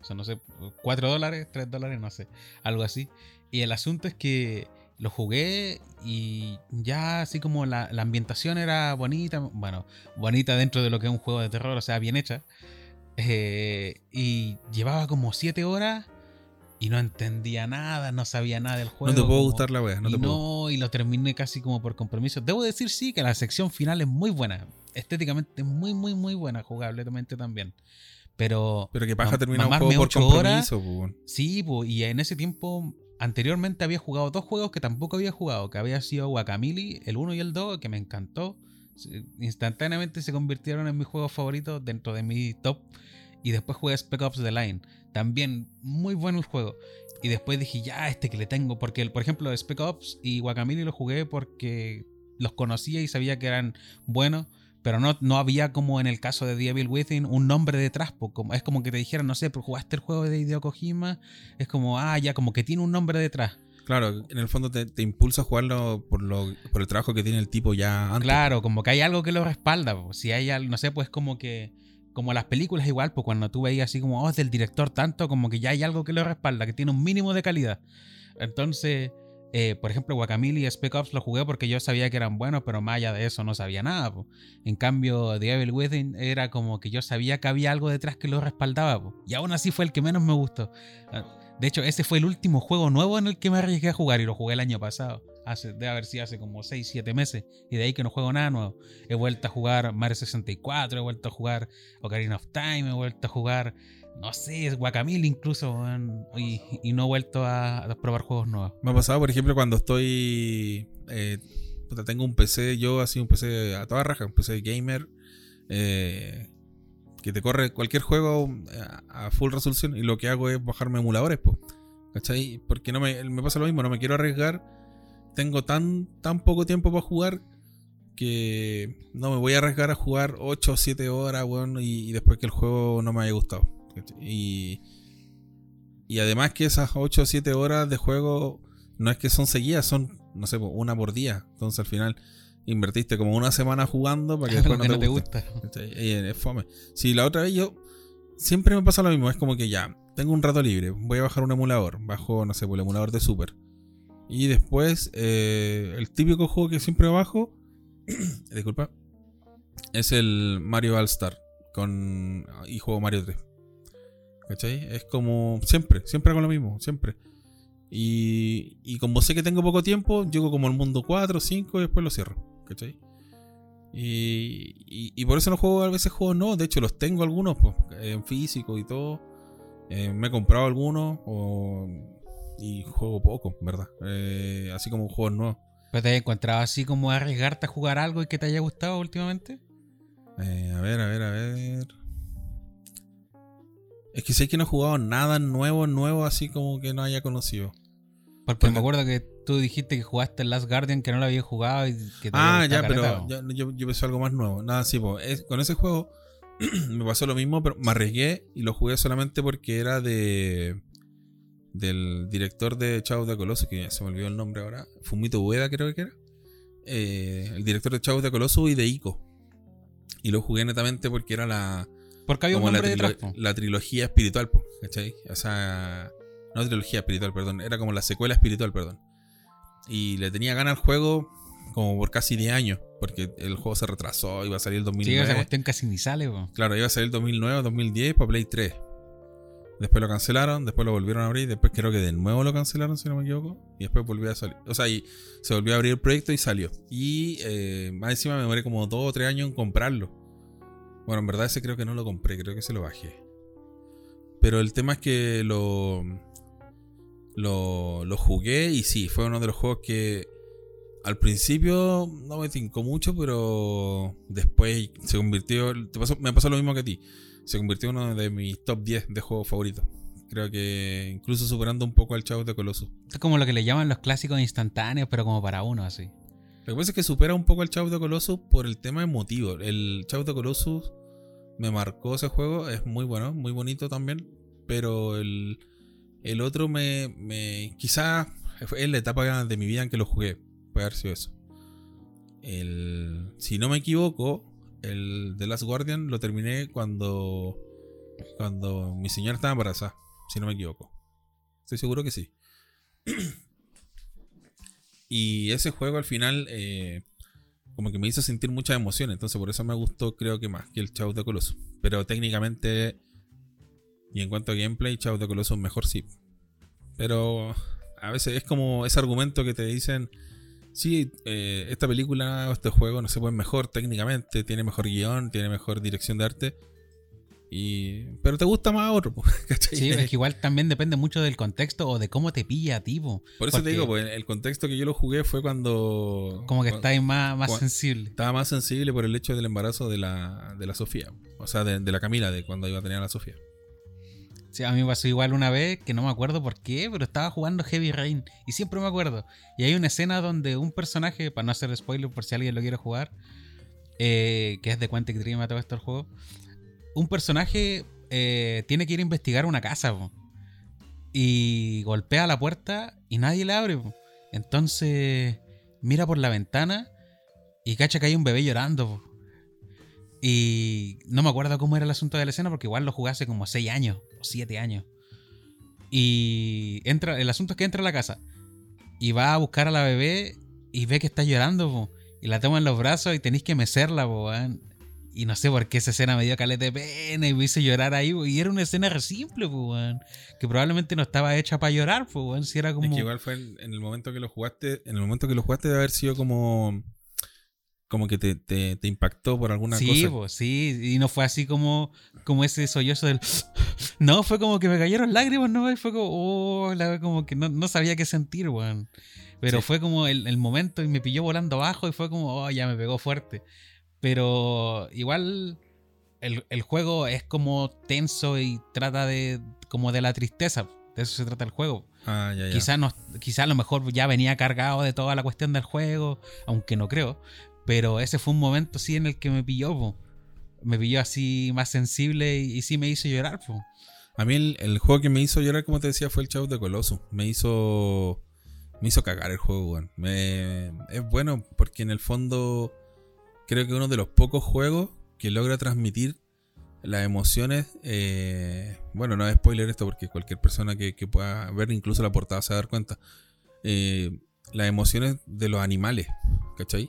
O sea, no sé, 4 dólares, 3 dólares, no sé. Algo así. Y el asunto es que lo jugué y ya así como la, la ambientación era bonita, bueno, bonita dentro de lo que es un juego de terror, o sea, bien hecha. Eh, y llevaba como 7 horas y no entendía nada, no sabía nada del juego. No te puedo como- gustar la wea, no y te puedo. no, y lo terminé casi como por compromiso. Debo decir sí que la sección final es muy buena. Estéticamente muy, muy, muy buena, jugablemente también. Pero Pero que paja terminar un juego por horas, compromiso, pues, weón. Sí, po, y en ese tiempo, anteriormente había jugado dos juegos que tampoco había jugado, que había sido Guacamole, el 1 y el 2, que me encantó. Instantáneamente se convirtieron en mis juegos favoritos dentro de mi top. Y después jugué Spec Ops The Line. También muy bueno el juego. Y después dije, ya, este que le tengo. Porque, por ejemplo, Spec Ops y Guacamole los jugué porque los conocía y sabía que eran buenos. Pero no, no había como en el caso de The Evil Within un nombre detrás. como- es como que te dijeran, no sé, pues jugaste el juego de Hideo Kojima. Es como, ah, ya, como que tiene un nombre detrás. Claro, en el fondo te, te impulsa a jugarlo por, lo, por el trabajo que tiene el tipo ya antes. Claro, como que hay algo que lo respalda. po. Si hay algo, no sé, pues como que. Como las películas igual, pues cuando tú veías así como, oh, es del director tanto, como que ya hay algo que lo respalda, que tiene un mínimo de calidad. Entonces, eh, por ejemplo, Guacamole y Spec Ops lo jugué porque yo sabía que eran buenos, pero más allá de eso no sabía nada. En cambio, The Evil Within era como que yo sabía que había algo detrás que lo respaldaba. Y aún así fue el que menos me gustó. Ah, De hecho, ese fue el último juego nuevo en el que me arriesgué a jugar y lo jugué el año pasado. Hace, debe haber sido hace como 6, 7 meses. Y de ahí que no juego nada nuevo. He vuelto a jugar Mario 64, he vuelto a jugar Ocarina of Time, he vuelto a jugar, no sé, Guacamole incluso. y, no he vuelto a, probar juegos nuevos. Me ha pasado, por ejemplo, cuando estoy. eh, tengo un PC, yo así un PC a toda raja, un PC gamer. eh, que te corre cualquier juego eh, a, full resolución. Y lo que hago es bajarme emuladores, pues. ¿Cachai? Porque no me, me pasa lo mismo, no me quiero arriesgar. Tengo tan, tan poco tiempo para jugar que no me voy a arriesgar a jugar 8 o 7 horas, weón, y, y después que el juego no me haya gustado. Y, y además que esas 8 o 7 horas de juego no es que son seguidas, son, no sé, una por día. Entonces al final invertiste como una semana jugando para que después que no te, guste. Y es fome. Si la otra vez yo siempre me pasa lo mismo, es como que ya, tengo un rato libre, voy a bajar un emulador, bajo, no sé, por el emulador de Super. Y después, eh, el típico juego que siempre bajo, disculpa, es el Mario All Star con y juego Mario 3. ¿Cachai? Es como siempre, siempre hago lo mismo, siempre. Y, y como sé que tengo poco tiempo, llego como al mundo 4, 5 y después lo cierro. ¿Cachai? Y, y, y por eso no juego a veces juegos no. De hecho, los tengo algunos pues, en físico y todo. Eh, me he comprado algunos o- y juego poco, ¿verdad? Eh, así como juegos nuevos. ¿Pero te has encontrado así como arriesgarte a jugar algo y que te haya gustado últimamente? Eh, a ver, a ver, a ver. Es que sé que no he jugado nada nuevo, nuevo, así como que no haya conocido. Porque me acuerdo que tú dijiste que jugaste el Last Guardian que no lo habías jugado y que te había Ah, ya, pero ya- yo, yo pensé algo más nuevo. Nada, sí, es- con ese juego me pasó lo mismo, pero me arriesgué y lo jugué solamente porque era de del director de Chao de Coloso, que se me olvidó el nombre ahora, Fumito Ueda creo que era. Eh, el director de Chao de Coloso y de Ico. Y lo jugué netamente porque era la, Porque había un como la, nombre trilo- detrás. la trilogía espiritual, ¿cachai? O sea, no trilogía espiritual, perdón, era como la secuela espiritual, perdón. Y le tenía ganas al juego como por casi 10 años, porque el juego se retrasó, iba a salir el Sí, 2009. esa cuestión casi ni sale, po. Claro, iba a salir el 2009 o 2010 para Play 3. Después lo cancelaron, después lo volvieron a abrir, después creo que de nuevo lo cancelaron, si no me equivoco, y después volvió a salir. O sea, y se volvió a abrir el proyecto y salió. Y eh, más encima me demoré como 2 o 3 años en comprarlo. Bueno, en verdad ese creo que no lo compré, creo que se lo bajé. Pero el tema es que lo, lo, lo jugué y sí, fue uno de los juegos que al principio no me tincó mucho, pero después se convirtió. me pasó lo mismo que a ti. Se convirtió en uno de mis top 10 de juegos favoritos. Creo que incluso superando un poco al Chavo de Colossus. Es como lo que le llaman los clásicos instantáneos, pero como para uno, así. Lo que pasa es que supera un poco al Chavo de Colossus por el tema emotivo. El Chavo de Colossus me marcó ese juego, es muy bueno, muy bonito también. Pero el, el otro me, me. Quizás es la etapa de mi vida en que lo jugué. Puede haber sido eso. El, si no me equivoco, el The Last Guardian lo terminé cuando. Cuando mi señora estaba embarazada. Si no me equivoco. Estoy seguro que sí. Y ese juego al final eh, como que me hizo sentir muchas emociones. Entonces por eso me gustó creo que más que el Chao de Colossus. Pero técnicamente y en cuanto a gameplay, Chao de Colossus mejor sí. Pero a veces es como ese argumento que te dicen, sí, eh, esta película o este juego no se puede mejor técnicamente, tiene mejor guion, tiene mejor dirección de arte. Y, pero te gusta más otro, po, ¿cachai? Sí, es que igual también depende mucho del contexto o de cómo te pilla a ti, po. Por eso te digo, pues, el contexto que yo lo jugué fue cuando. Como que estáis más, más sensible. Estaba más sensible por el hecho del embarazo de la, de la Sofía. O sea, de, de la Camila, de cuando iba a tener a la Sofía. Sí, a mí me pasó igual una vez, que no me acuerdo por qué, pero estaba jugando Heavy Rain y siempre me acuerdo. Y hay una escena donde un personaje, para no hacer spoiler por si alguien lo quiere jugar, eh, que es de Quantic Dream a todo esto el juego, un personaje eh, tiene que ir a investigar una casa y golpea la puerta y nadie le abre. Entonces mira por la ventana y cacha que hay un bebé llorando. Y no me acuerdo cómo era el asunto de la escena porque igual lo jugué hace como 6 años o 7 años. Y entra, el asunto es que entra a la casa y va a buscar a la bebé y ve que está llorando y la toma en los brazos y tenéis que mecerla. po. Y no sé por qué esa escena me dio caleta de pena y me hizo llorar ahí. Y era una escena re simple, po, weón, que probablemente no estaba hecha para llorar. po, weón, si era como... Es que igual fue en, en el momento que lo jugaste. En el momento que lo jugaste, debe haber sido como. Como que te, te, te impactó por alguna sí, cosa. po, sí, y no fue así como, como ese sollozo del... No, fue como que me cayeron lágrimas, ¿no? Y fue como, oh, la- como que no, no sabía qué sentir, weón. Pero Sí. fue como el, el momento y me pilló volando abajo y fue como, oh, ya me pegó fuerte. Pero igual el, el juego es como tenso y trata de como de la tristeza. De eso se trata el juego. Ah, ya, ya. Quizá, no, quizá a lo mejor ya venía cargado de toda la cuestión del juego, aunque no creo. Pero ese fue un momento sí en el que me pilló, po. Me pilló así más sensible y, y sí me hizo llorar, po. A mí el, el juego que me hizo llorar, como te decía, fue el Chavo de Colossus. Me hizo. Me hizo cagar el juego, weón. Me- es bueno porque en el fondo creo que uno de los pocos juegos que logra transmitir las emociones. eh, bueno, no es spoiler esto porque cualquier persona que, que pueda ver incluso la portada se va a dar cuenta. Eh, las emociones de los animales, ¿cachai?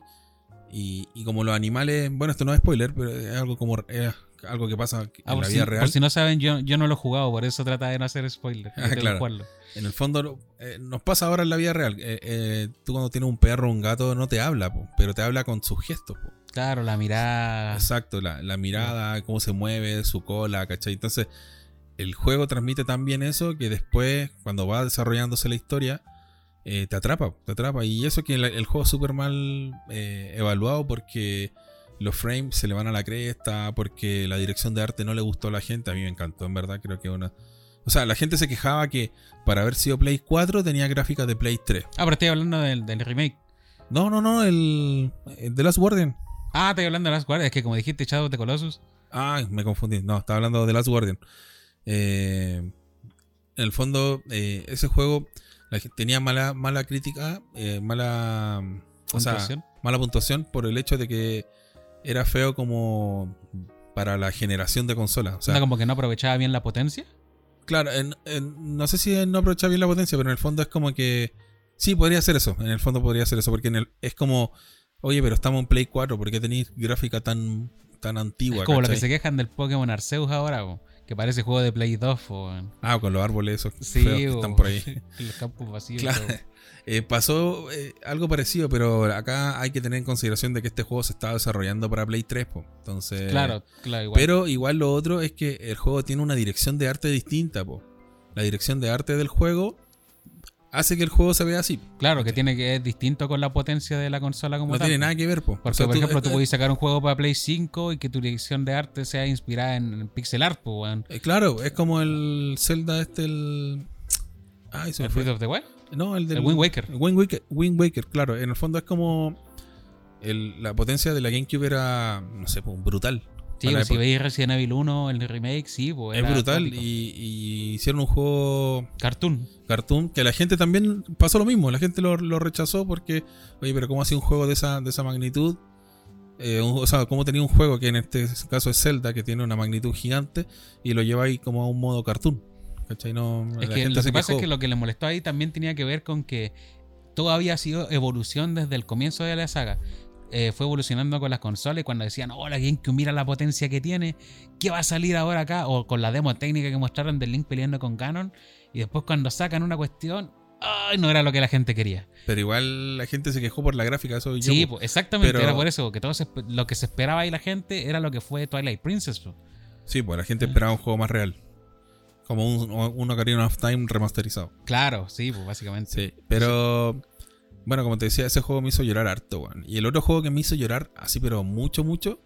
Y, y como los animales, bueno, esto no es spoiler, pero es algo como es algo que pasa en Ah, por, la si, vida por real. si no saben, yo, yo no lo he jugado, por eso trata de no hacer spoiler. Ah, claro. En el fondo, eh, nos pasa ahora en la vida real. Eh, tú cuando tienes un perro o un gato no te habla, po, pero te habla con sus gestos. po. Claro, la mirada. Exacto, la, la mirada, cómo se mueve, su cola, ¿cachai? Entonces, el juego transmite tan bien eso que después, cuando va desarrollándose la historia, eh, te atrapa, te atrapa. Y eso que el, el juego es súper mal eh, evaluado porque los frames se le van a la cresta, porque la dirección de arte no le gustó a la gente. A mí me encantó, en verdad, creo que una... O sea, la gente se quejaba que para haber sido Play 4 tenía gráficas de Play 3. Ah, pero estoy hablando del, del remake. No, no, no, el, el The Last Guardian. Ah, estoy hablando de las guardias. Es que como dijiste, Shadow of the Colossus. Ah, me confundí. No, estaba hablando de Last Guardian. Eh, en el fondo, eh, ese juego la gente tenía mala, mala crítica, eh, mala, o sea, mala puntuación por el hecho de que era feo como para la generación de consolas. O sea, como que no aprovechaba bien la potencia. claro, en- en- no sé si no aprovechaba bien la potencia, pero en el fondo es como que sí, podría ser eso. En el fondo podría ser eso, porque en el, es como, oye, pero estamos en Play 4, ¿por qué tenéis gráfica tan, tan antigua? Es como lo que cachai? se quejan del Pokémon Arceus ahora, que parece juego de Play 2. po, weón. Ah, con los árboles esos Sí, feos que están por ahí. Los campos vacíos. Claro. Eh, pasó eh, algo parecido, pero acá hay que tener en consideración de que este juego se estaba desarrollando para Play 3, po. entonces... Claro, claro, igual. Pero igual lo otro es que el juego tiene una dirección de arte distinta, po. La dirección de arte del juego hace que el juego se vea así. Claro, que tiene que es distinto con la potencia de la consola como No tal. tiene nada que ver, po. Porque, O sea, por tú- ejemplo, tú eh, podés sacar un juego para Play 5 y que tu dirección de arte sea inspirada en, en pixel art, pues, weón. eh, claro, es como el Zelda este, el... Ay, El. Breath of the Wild. No, el del El Wind Waker. El Wind Waker, Wind Waker, claro. En el fondo es como. el- la potencia de la GameCube era, no sé, brutal. Sí, pues, si época. veis Resident Evil 1, el remake, sí, pues. es brutal. Y, y hicieron un juego Cartoon. cartoon que la gente también pasó lo mismo. La gente lo, lo rechazó porque, oye, pero ¿cómo hacía un juego de esa, de esa magnitud? Eh, un- o sea, ¿cómo tenía un juego que en este caso es Zelda, que tiene una magnitud gigante, y lo lleváis como a un modo cartoon? ¿Cachai? No, Es la que gente lo que pasa es que lo que le molestó ahí también tenía que ver con que todo había sido evolución desde el comienzo de la saga. Eh, fue evolucionando con las consolas y cuando decían, oh, la GameCube, mira la potencia que tiene, ¿qué va a salir ahora acá? O con la demo técnica que mostraron del Link peleando con Ganon. Y después cuando sacan una cuestión, ¡ay! No era lo que la gente quería. Pero igual la gente se quejó por la gráfica, eso yo. Sí, pues, exactamente, pero- era por eso, que todo se lo que se esperaba ahí la gente era lo que fue Twilight Princess. pues. Sí, pues la gente esperaba un juego más real. Como un, un Ocarina of Time remasterizado. Claro, sí, pues básicamente. Sí, pero bueno, como te decía, ese juego me hizo llorar harto, weón. Y el otro juego que me hizo llorar, así, pero mucho, mucho,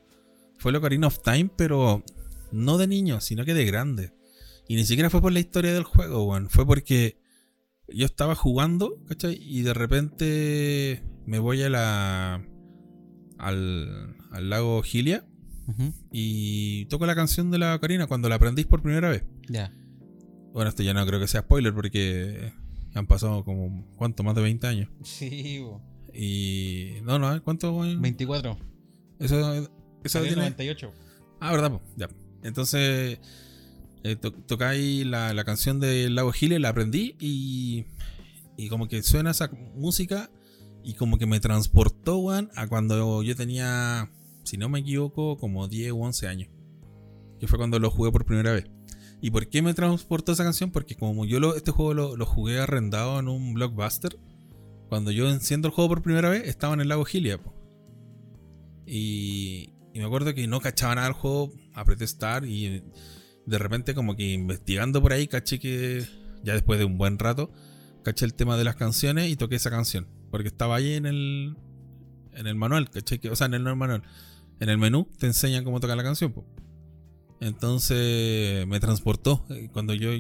fue el Ocarina of Time, pero no de niño, sino que de grande. Y ni siquiera fue por la historia del juego, weón. Fue porque yo estaba jugando, ¿cachai? Y de repente me voy a la. al, al lago Gilia y toco la canción de la Ocarina cuando la aprendís por primera vez. Ya. Bueno, esto ya no creo que sea spoiler porque han pasado como, ¿cuánto? Más de 20 años. Sí, po. Y. No, no, ¿cuánto? weón? 24. Eso, eso tiene. 98. Ah, ¿verdad? po? Ya. Entonces, eh, to- tocáis la, la canción del Lago Gile, la aprendí y. Y como que suena esa música y como que me transportó, weón, a cuando yo tenía, si no me equivoco, como 10 u 11 años. Que fue cuando lo jugué por primera vez. ¿Y por qué me transportó esa canción? Porque como yo lo, este juego lo, jugué arrendado en un blockbuster, cuando yo enciendo el juego por primera vez, estaba en el lago Gilia. Y, y me acuerdo que no cachaba nada del juego, apreté Start y de repente como que investigando por ahí, caché que ya después de un buen rato, caché el tema de las canciones y toqué esa canción. Porque estaba ahí en el, en el manual, caché que, o sea, en el, el manual, en el menú te enseñan cómo tocar la canción. po. Entonces me transportó. eh, Cuando yo,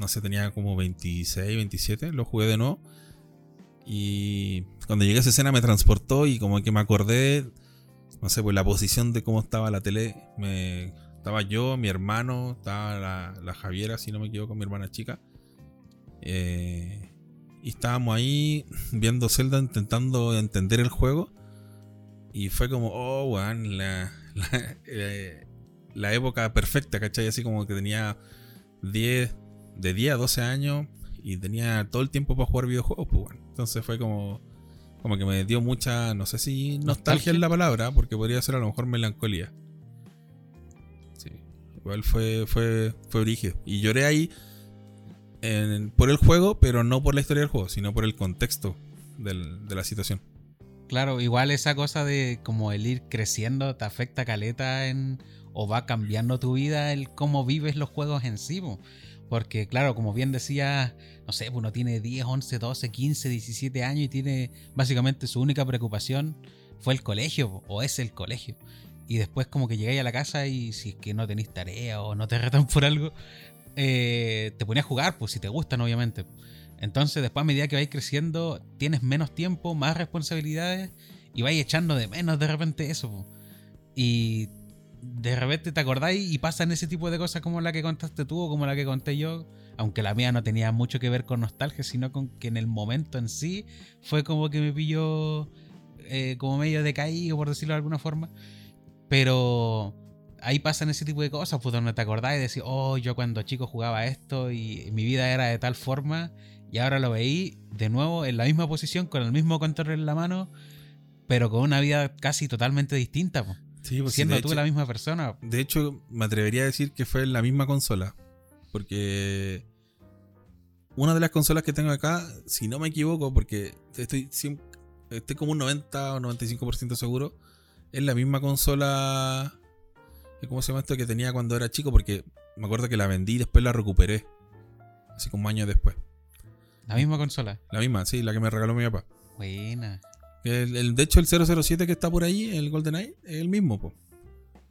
no sé, tenía como 26, 27, lo jugué de nuevo. Y cuando llegué a esa escena me transportó y como que me acordé, no sé, pues la posición de cómo estaba la tele. Me, estaba yo, mi hermano, estaba la, la Javiera, si no me equivoco, mi hermana chica. Eh, y estábamos ahí viendo Zelda intentando entender el juego. Y fue como, oh, weón, la, eh, la época perfecta, ¿cachai? Así como que tenía 10, de 10 a 12 años y tenía todo el tiempo para jugar videojuegos, pues bueno. Entonces fue como, como que me dio mucha, no sé si nostalgia, ¿Nostalgia? es la palabra, porque podría ser a lo mejor melancolía. Sí, igual fue, fue, fue brígido. Y lloré ahí en- por el juego, pero no por la historia del juego, sino por el contexto del- de la situación. Claro, igual esa cosa de como el ir creciendo te afecta caleta en o va cambiando tu vida el cómo vives los juegos en sí. po. Porque claro, como bien decía, no sé, uno tiene 10, 11, 12, 15, 17 años y tiene básicamente su única preocupación fue el colegio o es el colegio. Y después como que llegáis a la casa y si es que no tenéis tarea o no te retan por algo, eh, te ponías a jugar, pues si te gustan obviamente. Entonces, después a medida que vais creciendo, tienes menos tiempo, más responsabilidades y vais echando de menos de repente eso. Y de repente te acordáis y pasan ese tipo de cosas como la que contaste tú o como la que conté yo. Aunque la mía no tenía mucho que ver con nostalgia, sino con que en el momento en sí fue como que me pilló eh, como medio decaído, por decirlo de alguna forma. Pero ahí pasan ese tipo de cosas, pues donde te acordás y decís, oh, yo cuando chico jugaba esto y mi vida era de tal forma y ahora lo veí de nuevo en la misma posición, con el mismo control en la mano, pero con una vida casi totalmente distinta, po. Sí, pues, siendo tú hecho- la misma persona. De hecho, me atrevería a decir que fue en la misma consola. Porque una de las consolas que tengo acá, si no me equivoco, porque estoy, estoy como un 90 o 95% seguro, es la misma consola. ¿Cómo se llama esto? Que tenía cuando era chico, porque me acuerdo que la vendí y después la recuperé. Así como años después. La misma consola. La misma, sí, la que me regaló mi papá. Buena. El, el- de hecho, el 007 que está por ahí, el GoldenEye, es el mismo, po.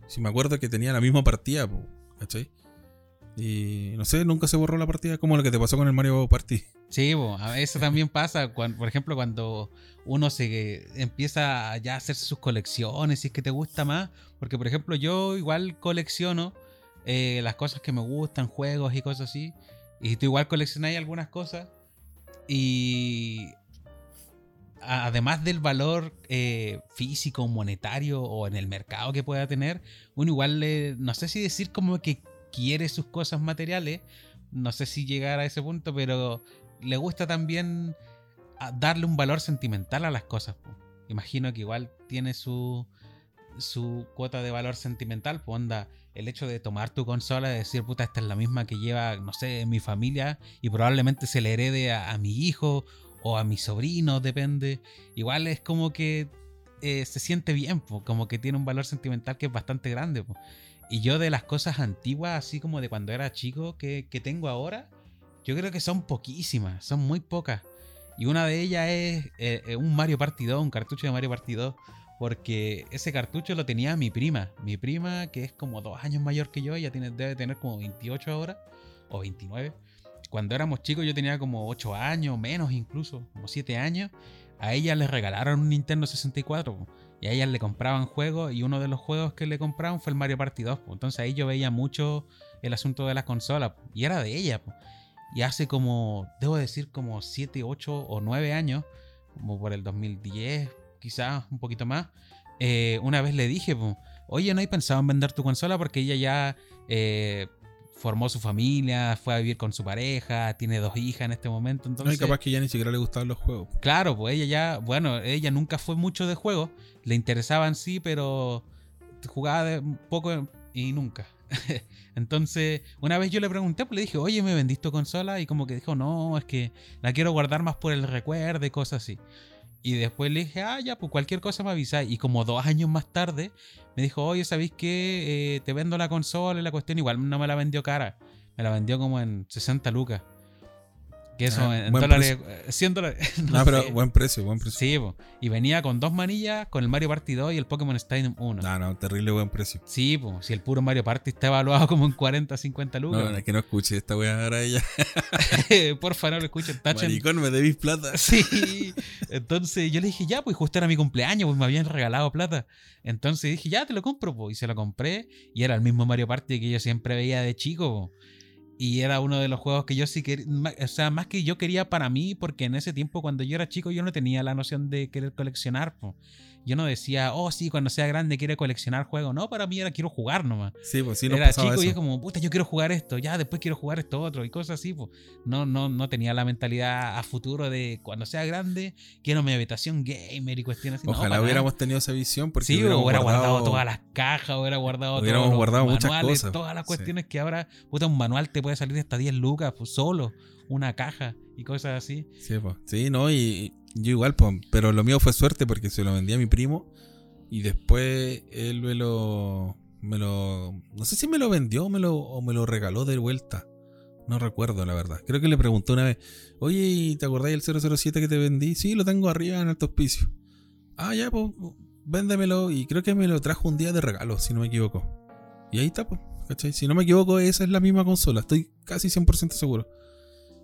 Si me acuerdo que tenía la misma partida, po, ¿cachai? Y no sé, nunca se borró la partida, como lo que te pasó con el Mario Party. Sí, bo, a- eso también pasa, cuan- por ejemplo, cuando uno se empieza a ya a hacer sus colecciones, si es que te gusta más, porque por ejemplo yo igual colecciono eh, las cosas que me gustan, juegos y cosas así, y tú igual coleccionáis algunas cosas, y además del valor eh, físico, monetario o en el mercado que pueda tener, uno igual le, no sé si decir como que quiere sus cosas materiales, no sé si llegar a ese punto, pero le gusta también darle un valor sentimental a las cosas. Imagino que igual tiene su, su cuota de valor sentimental, pues onda, el hecho de tomar tu consola y decir, puta, esta es la misma que lleva, no sé, mi familia y probablemente se le herede a mi hijo o a mi sobrino, depende. Igual es como que eh, se siente bien, po, como que tiene un valor sentimental que es bastante grande. Y yo de las cosas antiguas, así como de cuando era chico, que, que tengo ahora, yo creo que son poquísimas, son muy pocas. Y una de ellas es eh, eh, un Mario Party 2, un cartucho de Mario Party 2. Porque ese cartucho lo tenía mi prima. Mi prima, que es como dos años mayor que yo, ella tiene, debe tener como 28 ahora, o 29. Cuando éramos chicos yo tenía como 8 años, menos incluso, como 7 años. A ella le regalaron un Nintendo 64. po, Y a ella le compraban juegos y uno de los juegos que le compraban fue el Mario Party 2. po. Entonces ahí yo veía mucho el asunto de las consolas. Y era de ella. Y hace como, debo decir, como 7, 8 o 9 años, como por el 2010, quizás un poquito más, eh, una vez le dije, oye, ¿no hay pensado en vender tu consola? Porque ella ya eh, formó su familia, fue a vivir con su pareja, tiene dos hijas en este momento. No, y capaz que ya ni siquiera le gustaban los juegos. Claro, pues ella ya, bueno, ella nunca fue mucho de juegos, le interesaban sí, pero jugaba de poco y nunca. Entonces, una vez yo le pregunté, pues le dije, oye, ¿me vendiste tu consola? Y como que dijo, no, es que la quiero guardar más por el recuerdo y cosas así. Y después le dije, ah, ya, pues cualquier cosa me avisáis. Y como dos años más tarde, me dijo, oye, ¿sabéis qué? Eh, te vendo la consola y la cuestión. Igual no me la vendió cara. Me la vendió como en 60 lucas. Que eso Ah, en, dólares, eh, 100 dólares. No, no pero buen precio, buen precio. Sí, po. y venía con dos manillas, con el Mario Party 2 y el Pokémon Stadium 1. No, no, terrible buen precio. Sí, pues, si el puro Mario Party está evaluado como en 40, 50 No, lucas. no, es que no escuche esta weá ahora ella. Porfa, no lo escuchen, tachen. Maricón, me debís plata. Sí, entonces yo le dije, ya, pues justo era mi cumpleaños, pues me habían regalado plata. Entonces dije, ya, te lo compro, pues, y se lo compré. Y era el mismo Mario Party que yo siempre veía de chico, po. Y era uno de los juegos que yo sí quería, o sea, más que yo quería para mí, porque en ese tiempo cuando yo era chico yo no tenía la noción de querer coleccionar, po. Yo no decía, oh, sí, cuando sea grande quiere coleccionar juegos. No, para mí era quiero jugar nomás Sí, pues sí, nos era chico y eso. es como, puta, yo quiero jugar esto, ya después quiero jugar esto otro y cosas así, pues. No, no, no tenía la mentalidad a futuro de cuando sea grande, quiero mi habitación gamer y cuestiones así. No, Ojalá hubiéramos nada. tenido esa visión porque Sí, hubiéramos hubiera guardado, todas las cajas, hubiera guardado Hubiéramos todos los guardado muchas manuales, cosas. todas las Sí. cuestiones que ahora, puta, un manual te puede salir hasta 10 lucas, pues solo, una caja y cosas así. Sí. Sí, no, y, yo igual. Pero lo mío fue suerte porque se lo vendí a mi primo. Y después él me lo. Me lo. No sé si me lo vendió o me lo, regaló de vuelta. No recuerdo, la verdad. Creo que le preguntó una vez: Oye, ¿y ¿te acordáis del 007 que te vendí? Sí, lo tengo arriba en alto auspicio. Ah, ya, pues. Véndemelo. Y creo que me lo trajo un día de regalo, si no me equivoco. Y ahí está, pues. ¿Cachai? Si no me equivoco, esa es la misma consola. Estoy casi 100% seguro.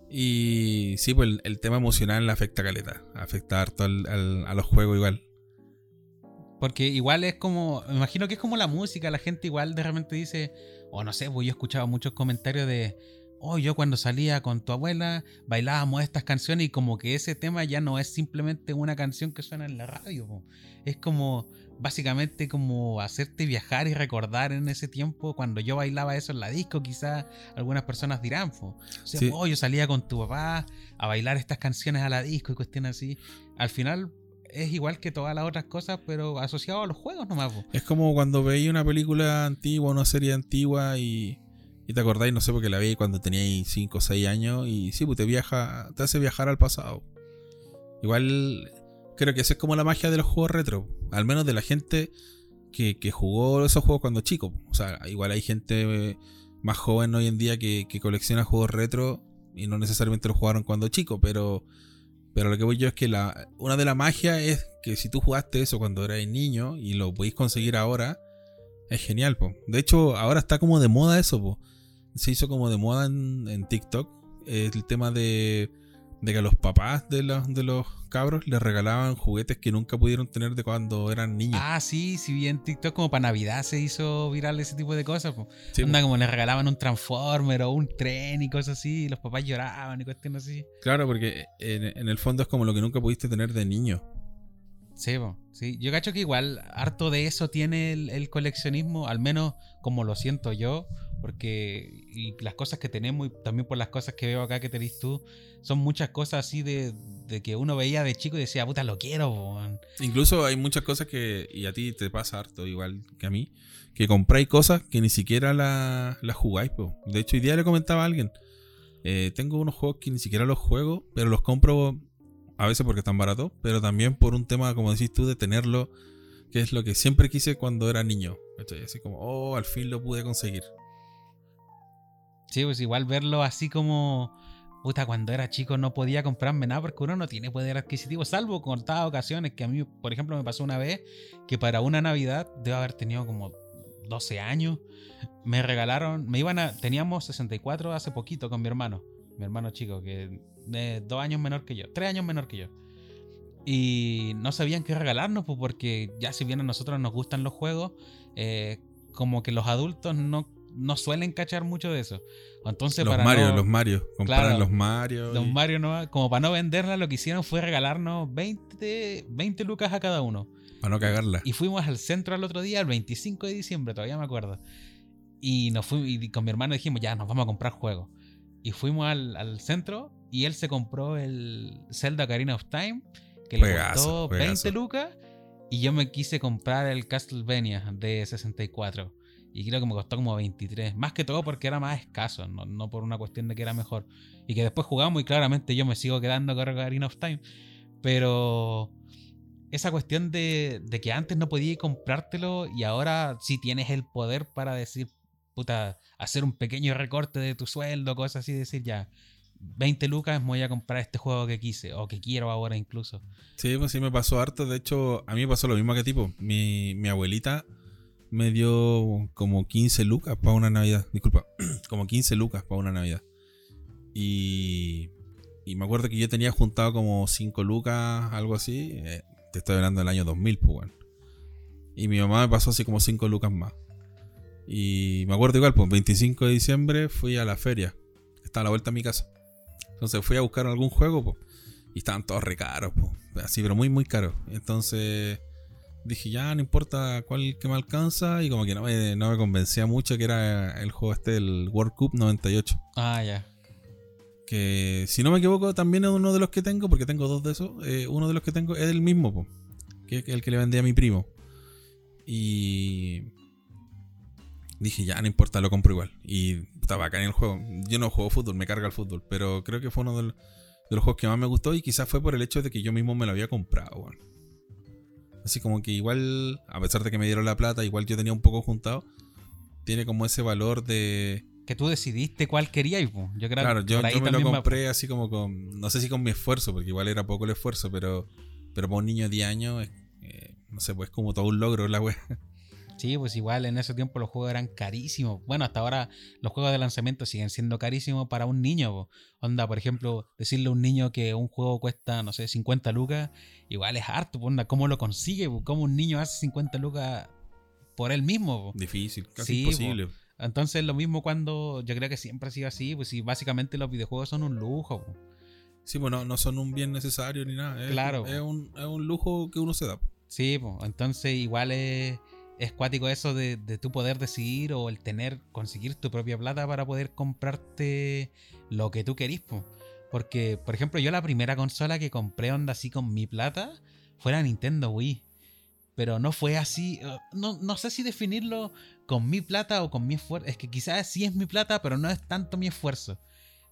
Y sí, pues el, tema emocional afecta a caleta. Afecta harto al- a los juegos igual. Porque igual es como, me imagino que es como la música, la gente igual de repente dice, o no sé, pues yo he escuchado muchos comentarios de, oh, yo cuando salía con tu abuela bailábamos estas canciones y como que ese tema ya no es simplemente una canción que suena en la radio, es como básicamente como hacerte viajar y recordar en ese tiempo cuando yo bailaba eso en la disco, quizás algunas personas dirán, o sea, Sí. oh, yo salía con tu papá a bailar estas canciones a la disco y cuestiones así. Al final es igual que todas las otras cosas, pero asociado a los juegos nomás. po. Es como cuando veis una película antigua, una serie antigua y, y te acordáis, no sé, porque la veis cuando teníais 5 o 6 años y sí, pues te viaja, te hace viajar al pasado. Igual creo que esa es como la magia de los juegos retro, al menos de la gente que, que jugó esos juegos cuando chico. O sea, igual hay gente eh, más joven hoy en día que, que colecciona juegos retro y no necesariamente lo jugaron cuando chico, pero, pero lo que voy yo es que la, una de las magias es que si tú jugaste eso cuando eras niño y lo podéis conseguir ahora, es genial, po. De hecho, ahora está como de moda eso, po. Se hizo como de moda en, en TikTok el tema de, de que los papás de los, de los cabros les regalaban juguetes que nunca pudieron tener de cuando eran niños. Ah, sí, sí, vi en TikTok como para Navidad se hizo viral ese tipo de cosas. po. Sí, po. Onda como les regalaban un Transformer o un tren y cosas así, y los papás lloraban y cuestiones así. Claro, porque en, en el fondo es como lo que nunca pudiste tener de niño. Sí, po, sí. Yo cacho que igual harto de eso tiene el, el coleccionismo, al menos como lo siento yo, porque y las cosas que tenemos y también por las cosas que veo acá que tenés tú, son muchas cosas así de, de que uno veía de chico y decía, puta, lo quiero. po, man". Incluso hay muchas cosas que, y a ti te pasa harto, igual que a mí, que compráis cosas que ni siquiera las la jugáis. po. De hecho, hoy día le comentaba a alguien, eh, tengo unos juegos que ni siquiera los juego, pero los compro a veces porque están baratos, pero también por un tema, como decís tú, de tenerlo, que es lo que siempre quise cuando era niño. ¿cachai? Así como, oh, al fin lo pude conseguir. Sí, pues igual verlo así como, puta, cuando era chico no podía comprarme nada porque uno no tiene poder adquisitivo, salvo con contadas ocasiones que a mí, por ejemplo, me pasó una vez que para una Navidad, debo haber tenido como 12 años, me regalaron, me iban a, teníamos 64 hace poquito con mi hermano, mi hermano chico, que es dos años menor que yo, tres años menor que yo. Y no sabían qué regalarnos, pues porque ya si bien a nosotros nos gustan los juegos, eh, como que los adultos no, no suelen cachar mucho de eso. Entonces, los para Mario, no- los Mario. Comparan Claro. los Mario. Los Mario no, como para no venderla, lo que hicieron fue regalarnos 20, 20 lucas a cada uno. para no cagarla. Y fuimos al centro al otro día, el 25 de diciembre, todavía me acuerdo. Y nos fuimos, y con mi hermano dijimos, ya, nos vamos a comprar juegos. Y fuimos al, al centro y él se compró el Zelda Ocarina of Time, que le costó juegazo. 20 lucas. Y yo me quise comprar el Castlevania de 64. Y creo que me costó como 23. Más que todo porque era más escaso, no, no por una cuestión de que era mejor. Y que después jugamos y claramente yo me sigo quedando con Ocarina of Time. Pero esa cuestión de, de que antes no podías comprártelo y ahora sí tienes el poder para decir, puta, hacer un pequeño recorte de tu sueldo, cosas así, decir ya, 20 lucas voy a comprar este juego que quise o que quiero ahora incluso. Sí, pues sí me pasó harto. De hecho, a mí me pasó lo mismo que tipo. Mi, mi abuelita me dio como 15 lucas para una Navidad. Disculpa, como 15 lucas para una Navidad. Y, y me acuerdo que yo tenía juntado como 5 lucas, algo así. Eh, te estoy hablando del año 2000, pues bueno. Y mi mamá me pasó así como 5 lucas más. Y me acuerdo igual, pues 25 de diciembre fui a la feria. Estaba a la vuelta a mi casa. Entonces fui a buscar algún juego, pues. Y estaban todos re caros, po. así, pero muy, muy caros. Entonces dije, ya no importa cuál que me alcanza. Y como que no me, no me convencía mucho que era el juego este, el World Cup 98. Ah, ya. Que si no me equivoco, también es uno de los que tengo, porque tengo dos de esos. eh, uno de los que tengo es el mismo, po, que es el que le vendí a mi primo. Y dije, ya no importa, lo compro igual. Y estaba acá en el juego. Yo no juego fútbol, me carga el fútbol, pero creo que fue uno de los, de los juegos que más me gustó y quizás fue por el hecho de que yo mismo me lo había comprado. weón. Así como que igual, a pesar de que me dieron la plata, igual yo tenía un poco juntado. Tiene como ese valor de, Que tú decidiste cuál querías, yo creo Claro, yo, yo me lo va- compré así como con. No sé si con mi esfuerzo, porque igual era poco el esfuerzo, pero. Pero para un niño de 10 años, eh, no sé, pues como todo un logro la wea. Sí, pues igual en ese tiempo los juegos eran carísimos. Bueno, hasta ahora los juegos de lanzamiento siguen siendo carísimos para un niño. po. Onda, por ejemplo, decirle a un niño que un juego cuesta, no sé, 50 lucas, igual es harto. po, Onda, ¿cómo lo consigue? po? ¿Cómo un niño hace 50 lucas por él mismo? Difícil, casi Sí, imposible. Entonces lo mismo cuando yo creo que siempre ha sido así, pues sí, básicamente los videojuegos son un lujo. Sí, pues no, no son un bien necesario ni nada. Es, Claro. Es un, es un lujo que uno se da. Sí, pues, entonces igual es, es cuático eso de, de tu poder decidir o el tener, conseguir tu propia plata para poder comprarte lo que tú querís. po. Porque, por ejemplo, yo la primera consola que compré onda así con mi plata fue la Nintendo Wii. Pero no fue así, eh, no, no sé si definirlo con mi plata o con mi esfuerzo. Es que quizás sí es mi plata, pero no es tanto mi esfuerzo.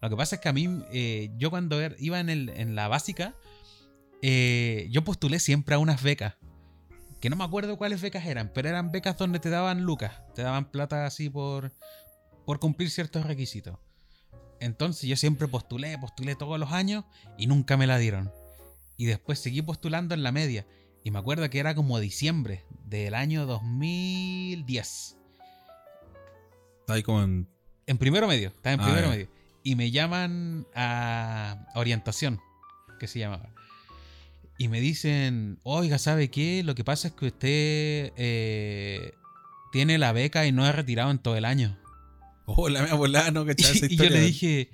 Lo que pasa es que a mí, eh, yo cuando er- iba en, el, en la básica, eh, yo postulé siempre a unas becas. Que no me acuerdo cuáles becas eran, pero eran becas donde te daban lucas, te daban plata así por, por cumplir ciertos requisitos. Entonces yo siempre postulé, postulé todos los años y nunca me la dieron. Y después seguí postulando en la media. Y me acuerdo que era como diciembre del año 2010. Está ahí como en. En primero medio, estaba en Ah, primero medio. Y me llaman a orientación, que se llamaba. Y me dicen, oiga, ¿sabe qué? Lo que pasa es que usted eh, tiene la beca y no ha retirado en todo el año. Oh, la mía volada, no, cachaba esa Y, y yo le dije,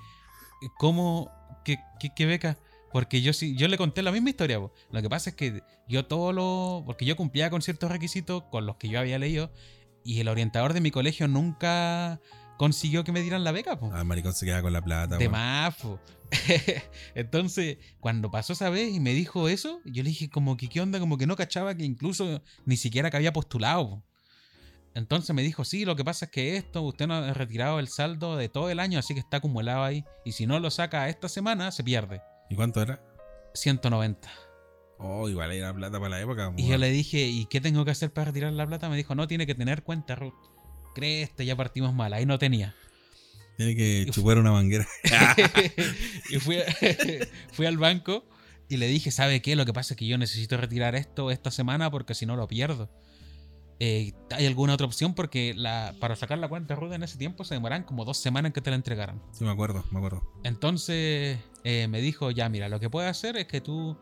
¿cómo? ¿Qué, qué, qué beca? Porque yo sí, yo le conté la misma historia. po. Lo que pasa es que yo todo lo. Porque yo cumplía con ciertos requisitos con los que yo había leído. Y el orientador de mi colegio nunca consiguió que me dieran la beca. po. Ah, el maricón se queda con la plata, De weón. más, po. Entonces, cuando pasó esa vez y me dijo eso, yo le dije como que qué onda, como que no cachaba que incluso ni siquiera que había postulado. po. Entonces me dijo, sí, lo que pasa es que esto, usted no ha retirado el saldo de todo el año, así que está acumulado ahí. Y si no lo saca esta semana, se pierde. ¿Y cuánto era? 190. Oh, igual era plata para la época. Y yo le dije, ¿y qué tengo que hacer para retirar la plata? Me dijo, no, tiene que tener cuenta, Ruth. Creste, ya partimos mal. Ahí no tenía. Tiene que y- chupar una manguera. y fui, fui al banco y le dije, ¿sabe qué? Lo que pasa es que yo necesito retirar esto esta semana porque si no lo pierdo. Eh, ¿Hay alguna otra opción? Porque la, para sacar la cuenta ruda en ese tiempo se demoran como dos semanas en que te la entregaran. Sí, me acuerdo, me acuerdo. Entonces eh, me dijo, ya mira, lo que puedes hacer es que tú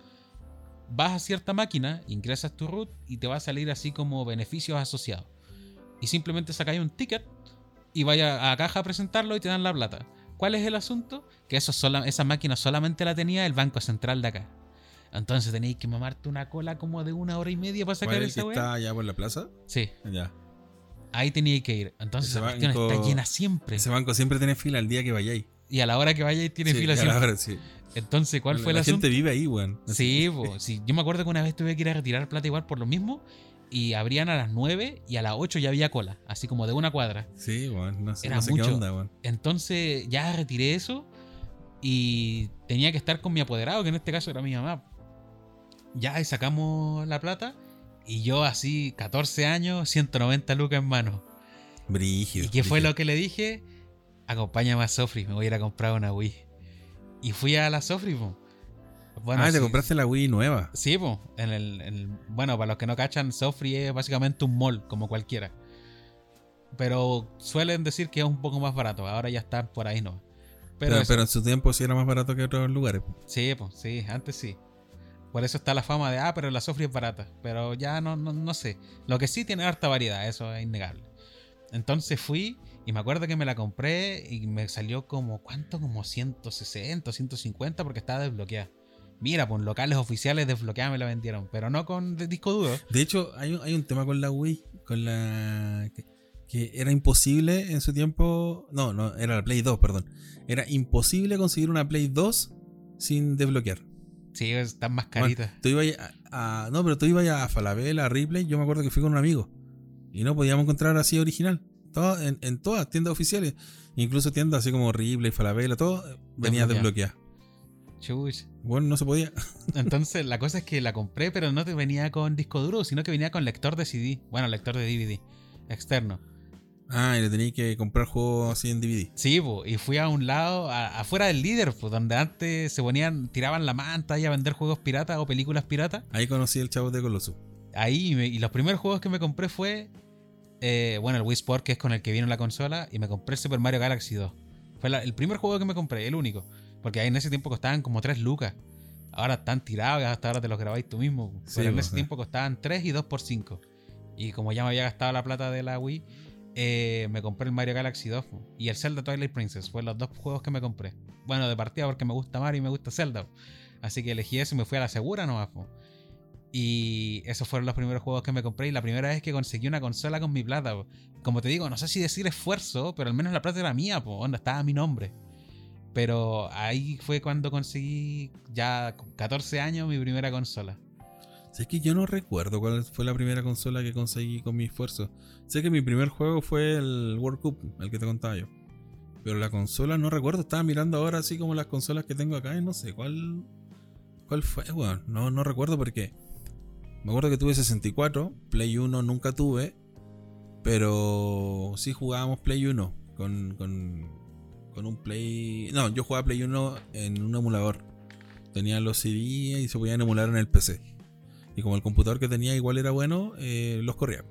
vas a cierta máquina, ingresas tu root y te va a salir así como beneficios asociados. Y simplemente sacáis un ticket y vaya a caja a presentarlo y te dan la plata. ¿Cuál es el asunto? Que eso sola- esa máquina solamente la tenía el Banco Central de acá. Entonces tenéis que mamarte una cola como de una hora y media para sacar ¿Cuál es el esa weá. está allá por la plaza? Sí, Ya. ahí teníais que ir. Entonces la cuestión banco- está llena siempre. Ese banco siempre tiene fila el día que vayáis. Y a la hora que vayáis tiene Sí, fila a la siempre. hora, sí. Entonces, ¿cuál La- fue el La asunto? gente vive ahí, weón. Sí, po, sí, yo me acuerdo que una vez tuve que ir a retirar plata igual por lo mismo y abrían a las 9 y a las 8 ya había cola, así como de una cuadra. Sí, weón. No sé, Era no sé mucho. qué onda, weón. Entonces ya retiré eso y tenía que estar con mi apoderado, que en este caso era mi mamá. Ya y sacamos la plata y yo así, 14 años, 190 lucas en mano. Brígido. ¿Y qué fue lo que le dije? Acompáñame a Sofri, me voy a ir a comprar una Wii. Y fui a la Sofri, po. Bueno, ah, te sí. compraste la Wii nueva. Sí, pues, en el, en el- bueno, para los que no cachan, Sofri es básicamente un mall, como cualquiera. Pero suelen decir que es un poco más barato, ahora ya están por ahí no. Pero, pero en su tiempo sí era más barato que otros lugares. sí, pues, sí, antes sí. Por eso está la fama de, ah, pero la Sofri es barata. Pero ya no, no, no sé. Lo que sí tiene harta variedad, eso es innegable. Entonces fui y me acuerdo que me la compré y me salió como, ¿cuánto? Como 160, 150 porque estaba desbloqueada. Mira, pues locales oficiales desbloqueadas me la vendieron, pero no con disco duro. De hecho, hay un, hay un tema con la Wii, con la... Que, que era imposible en su tiempo... No, no, era la Play 2, perdón. Era imposible conseguir una Play 2 sin desbloquear. Sí, están más Bueno, caritas. tú ibas a, a- No, pero tú ibas a Falabella, a Ripley. Yo me acuerdo que fui con un amigo. Y no podíamos encontrar así original. Todo, en, en todas tiendas oficiales. Incluso tiendas así como Ripley, Falabella, todo venía Desbloqueado. Chuch. Bueno, no se podía. Entonces, la cosa es que la compré, pero no te venía con disco duro, sino que venía con lector de CD. Bueno, lector de DVD externo. Ah, y le tenías que comprar juegos así en DVD. Sí, po, y fui a un lado, a- afuera del líder, pues, donde antes se ponían, tiraban la manta ahí a vender juegos piratas o películas piratas. Ahí conocí el chavo de Colossus. Ahí, me- y los primeros juegos que me compré fue, eh, bueno, el Wii Sport, que es con el que vino la consola, y me compré el Super Mario Galaxy 2. Fue la- el primer juego que me compré, el único. Porque ahí en ese tiempo costaban como 3 lucas. Ahora están tirados, hasta ahora te los grabáis tú mismo. Sí, Pero en ese tiempo costaban 3 y 2 por 5. Y como ya me había gastado la plata de la Wii, eh, me compré el Mario Galaxy 2 po, y el Zelda Twilight Princess. Fueron los dos juegos que me compré. Bueno, de partida porque me gusta Mario y me gusta Zelda. Así que elegí eso y me fui a la segura nomás. Y esos fueron los primeros juegos que me compré. Y la primera vez que conseguí una consola con mi plata. po. Como te digo, no sé si decir esfuerzo, pero al menos la plata era mía, po, onda, estaba a mi nombre. Pero ahí fue cuando conseguí, ya con 14 años, mi primera consola. Sé que yo no recuerdo cuál fue la primera consola que conseguí con mi esfuerzo. Sé que mi primer juego fue el World Cup, el que te contaba yo. Pero la consola no recuerdo. Estaba mirando ahora así como las consolas que tengo acá y no sé cuál. ¿Cuál fue, weón? No, no recuerdo porque. Me acuerdo que tuve 64, Play 1 nunca tuve. Pero sí jugábamos Play 1 con, con, con un Play. No, yo jugaba Play 1 en un emulador. Tenía los CD y se podían emular en el PC. Y como el computador que tenía igual era bueno, eh, los corría.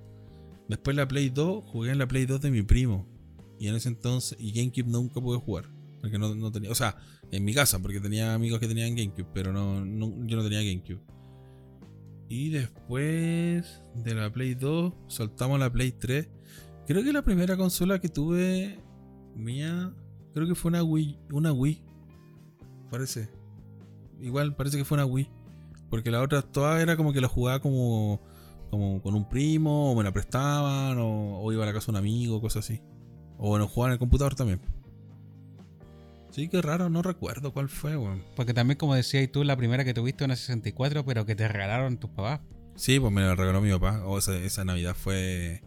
Después la Play 2, jugué en la Play 2 de mi primo. Y en ese entonces, y GameCube nunca pude jugar. Porque no, no tenía, o sea, en mi casa, porque tenía amigos que tenían GameCube, pero no, no- yo no tenía GameCube. Y después de la Play 2, saltamos a la Play 3. Creo que la primera consola que tuve mía, creo que fue una Wii, una Wii. Parece. Igual, parece que fue una Wii. Porque la otra toda era como que la jugaba como, como con un primo, o me la prestaban, o, o iba a la casa de un amigo, cosas así. O bueno, jugaba en el computador también. Sí, qué raro, no recuerdo cuál fue, weón. Porque también, como decías tú, la primera que tuviste una 64, pero que te regalaron tus papás. Sí, pues me la regaló mi papá. O esa, esa Navidad fue.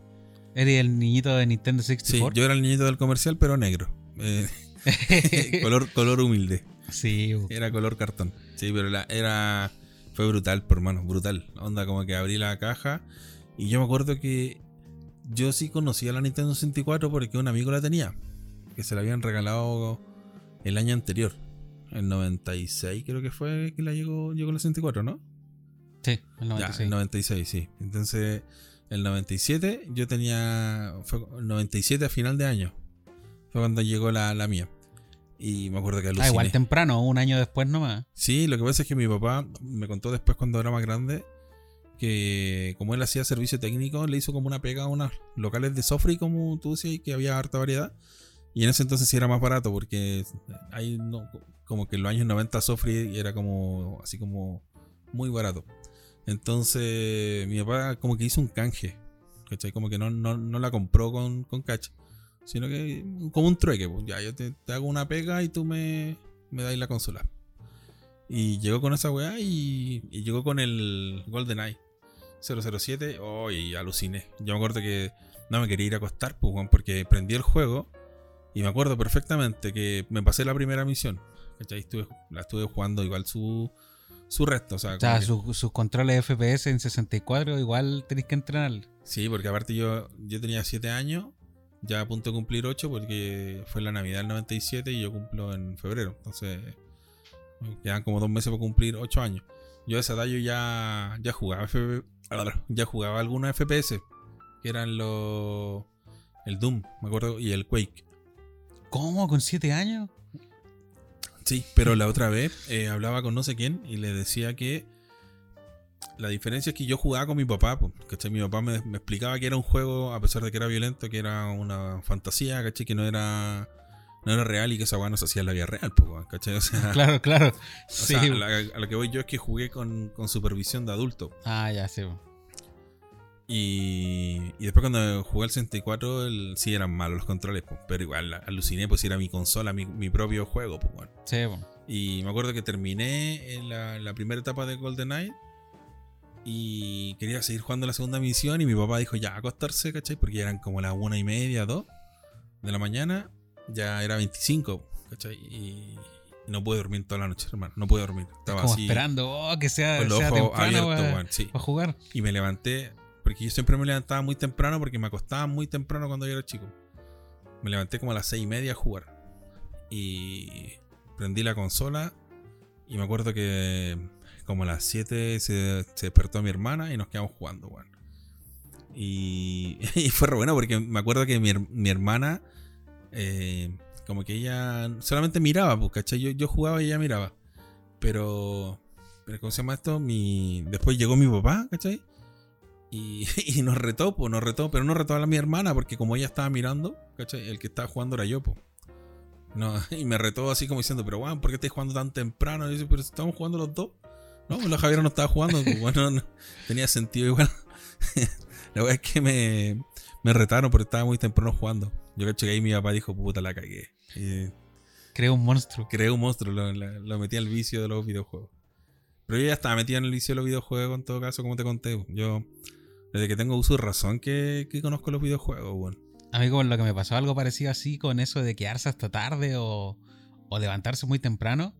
Eres el niñito de Nintendo Sí, 64. yo era el niñito del comercial, pero negro. Eh, color, color humilde. sí, bu. Era color cartón. Sí, pero la, era. Fue brutal, por hermano, brutal. Onda, como que abrí la caja. Y yo me acuerdo que yo sí conocía la Nintendo 64 porque un amigo la tenía. Que se la habían regalado el año anterior. El 96 creo que fue que la llegó, llegó la 64, ¿no? sí, el Ya, 96. el 96, sí. Entonces, el 97 yo tenía. Fue el 97 a final de año. Fue cuando llegó la, la mía. Y me acuerdo que aluciné. ah, igual temprano, un año después nomás. Sí, lo que pasa es que mi papá me contó después cuando era más grande que como él hacía servicio técnico, le hizo como una pega a unos locales de Sofri, como tú decías, que había harta variedad. Y en ese entonces sí era más barato porque hay no, como que en los años 90 Sofri era como así como muy barato. Entonces mi papá como que hizo un canje, ¿cachai? Como que no, no, no la compró con, con cash, sino que como un trueque. pues, ya, yo te, te hago una pega y tú me, me dais la consola. Y llegó con esa weá y, y llegó con el GoldenEye 007. Oh, y aluciné. Yo me acuerdo que no me quería ir a acostar pues, porque prendí el juego y me acuerdo perfectamente que me pasé la primera misión. ¿cachai? Estuve, la estuve jugando igual su, su resto. O sea, O sea, como que- su- sus controles de FPS en 64 igual tenéis que entrenar. Sí, porque aparte yo, yo tenía 7 años, ya a punto de cumplir 8 porque fue la Navidad del 97 y yo cumplo en febrero. Entonces, quedan como dos meses para cumplir 8 años. Yo a esa edad yo ya, ya jugaba FP ya jugaba algunos FPS, que eran los el Doom, me acuerdo, y el Quake. ¿Cómo? ¿Con 7 años? Sí, pero la otra vez eh, hablaba con no sé quién y le decía que la diferencia es que yo jugaba con mi papá, po, ¿cachai? Mi papá me, me explicaba que era un juego, a pesar de que era violento, que era una fantasía, ¿cachai? Que no era, no era real y que esa weá no se hacía en la vida real, po, ¿cachai? O sea, Claro, claro. o Sí. sea, a, la- a lo que voy yo es que jugué con, con supervisión de adulto. Ah, ya, sí. Y, y después cuando jugué el 64, el, sí eran malos los controles, po, pero igual aluciné, pues era mi consola, mi, mi propio juego, pues bueno. Sí, bu. Y me acuerdo que terminé en la, la primera etapa de GoldenEye y quería seguir jugando la segunda misión y mi papá dijo ya acostarse, ¿cachai? Porque ya eran como las una y media, dos de la mañana, ya era 25, ¿cachai? Y, no pude dormir toda la noche, hermano, no pude dormir. Estaba Como así esperando oh, que sea, con los sea ojos temprano abiertos, para sí. jugar. Y me levanté, porque yo siempre me levantaba muy temprano porque me acostaba muy temprano cuando yo era chico. Me levanté como a las seis y media a jugar. Y prendí la consola. Y me acuerdo que como a las 7 se, se despertó mi hermana y nos quedamos jugando, weón. Y, fue re bueno porque me acuerdo que mi, mi hermana, eh, como que ella solamente miraba, pues. Yo, yo jugaba y ella miraba. Pero, pero ¿cómo se llama esto? Mi, después llegó mi papá, ¿cachai? Y, y nos retó, pues, nos retó, pero no retó a mi hermana porque como ella estaba mirando, ¿cachai? El que estaba jugando era yo, pues. No, y me retó así como diciendo, pero bueno, ¿por qué estás jugando tan temprano? Y yo, pero estamos jugando los dos. No, pues la Javiera no estaba jugando, pues bueno, no- tenía sentido igual. la verdad es que me, me retaron porque estaba muy temprano jugando. Yo caché que ahí mi papá dijo, puta, la cagué. Y Creo un monstruo. creé un monstruo, lo, la- lo metí al vicio de los videojuegos. Pero yo ya estaba metido en el vicio de los videojuegos en todo caso, como te conté. Yo, desde que tengo uso de razón, que, que conozco los videojuegos, bueno. A mí con lo que me pasó algo parecido así con eso de quedarse hasta tarde o, o levantarse muy temprano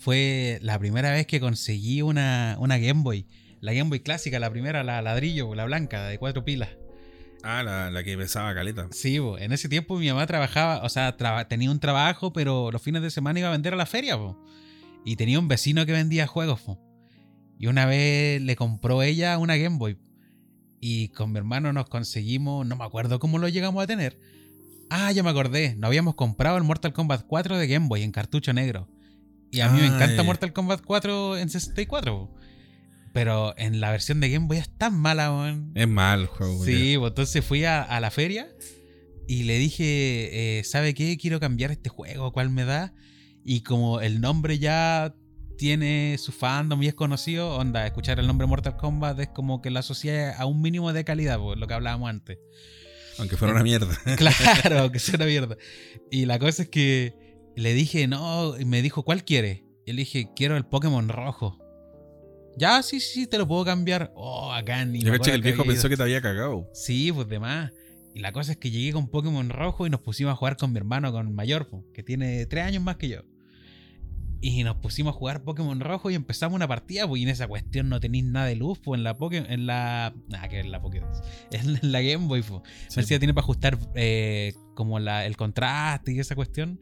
fue la primera vez que conseguí una, una Game Boy. La Game Boy clásica, la primera, la ladrillo, la blanca, de cuatro pilas. Ah, la, la que pesaba caleta. Sí, en ese tiempo mi mamá trabajaba, o sea, traba- tenía un trabajo, pero los fines de semana iba a vender a la feria. Y tenía un vecino que vendía juegos. Y una vez le compró ella una Game Boy. Y con mi hermano nos conseguimos, no me acuerdo cómo lo llegamos a tener. Ah, ya me acordé, nos habíamos comprado el Mortal Kombat 4 de Game Boy en cartucho negro. Y a mí me encanta. Mortal Kombat 4 en 64, po. Pero en la versión de Game Boy es tan mala, weón. Es mal el juego. Sí, pues entonces fui a, a la feria y le dije, eh, ¿sabe qué? Quiero cambiar este juego, ¿cuál me da? Y como el nombre ya tiene su fandom y es conocido, onda, escuchar el nombre Mortal Kombat es como que lo asocia a un mínimo de calidad, pues, lo que hablábamos antes. Aunque fuera una mierda. Claro, que sea una mierda. Y la cosa es que le dije, no, y me dijo, ¿cuál quiere? Y le dije, quiero el Pokémon rojo. Ya, sí, sí, te lo puedo cambiar. Oh, bacán. Y Yo caché que el viejo pensó que te había cagado. Sí, pues demás. Y la cosa es que llegué con Pokémon rojo y nos pusimos a jugar con mi hermano, con mayor, po, que tiene tres años más que yo. Y nos pusimos a jugar Pokémon rojo y empezamos una partida, pues y en esa cuestión no tenéis nada de luz, pues en la Pokémon, en la. Nada que en la Pokémon. En la Game Boy, pues. Sí, decía, tiene para ajustar eh, como la, el contraste y esa cuestión.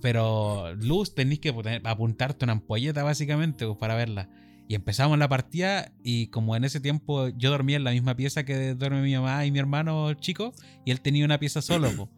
Pero luz tenéis que apuntarte una ampolleta básicamente pues, para verla. Y empezamos la partida y como en ese tiempo yo dormía en la misma pieza que duerme mi mamá y mi hermano chico y él tenía una pieza solo. po.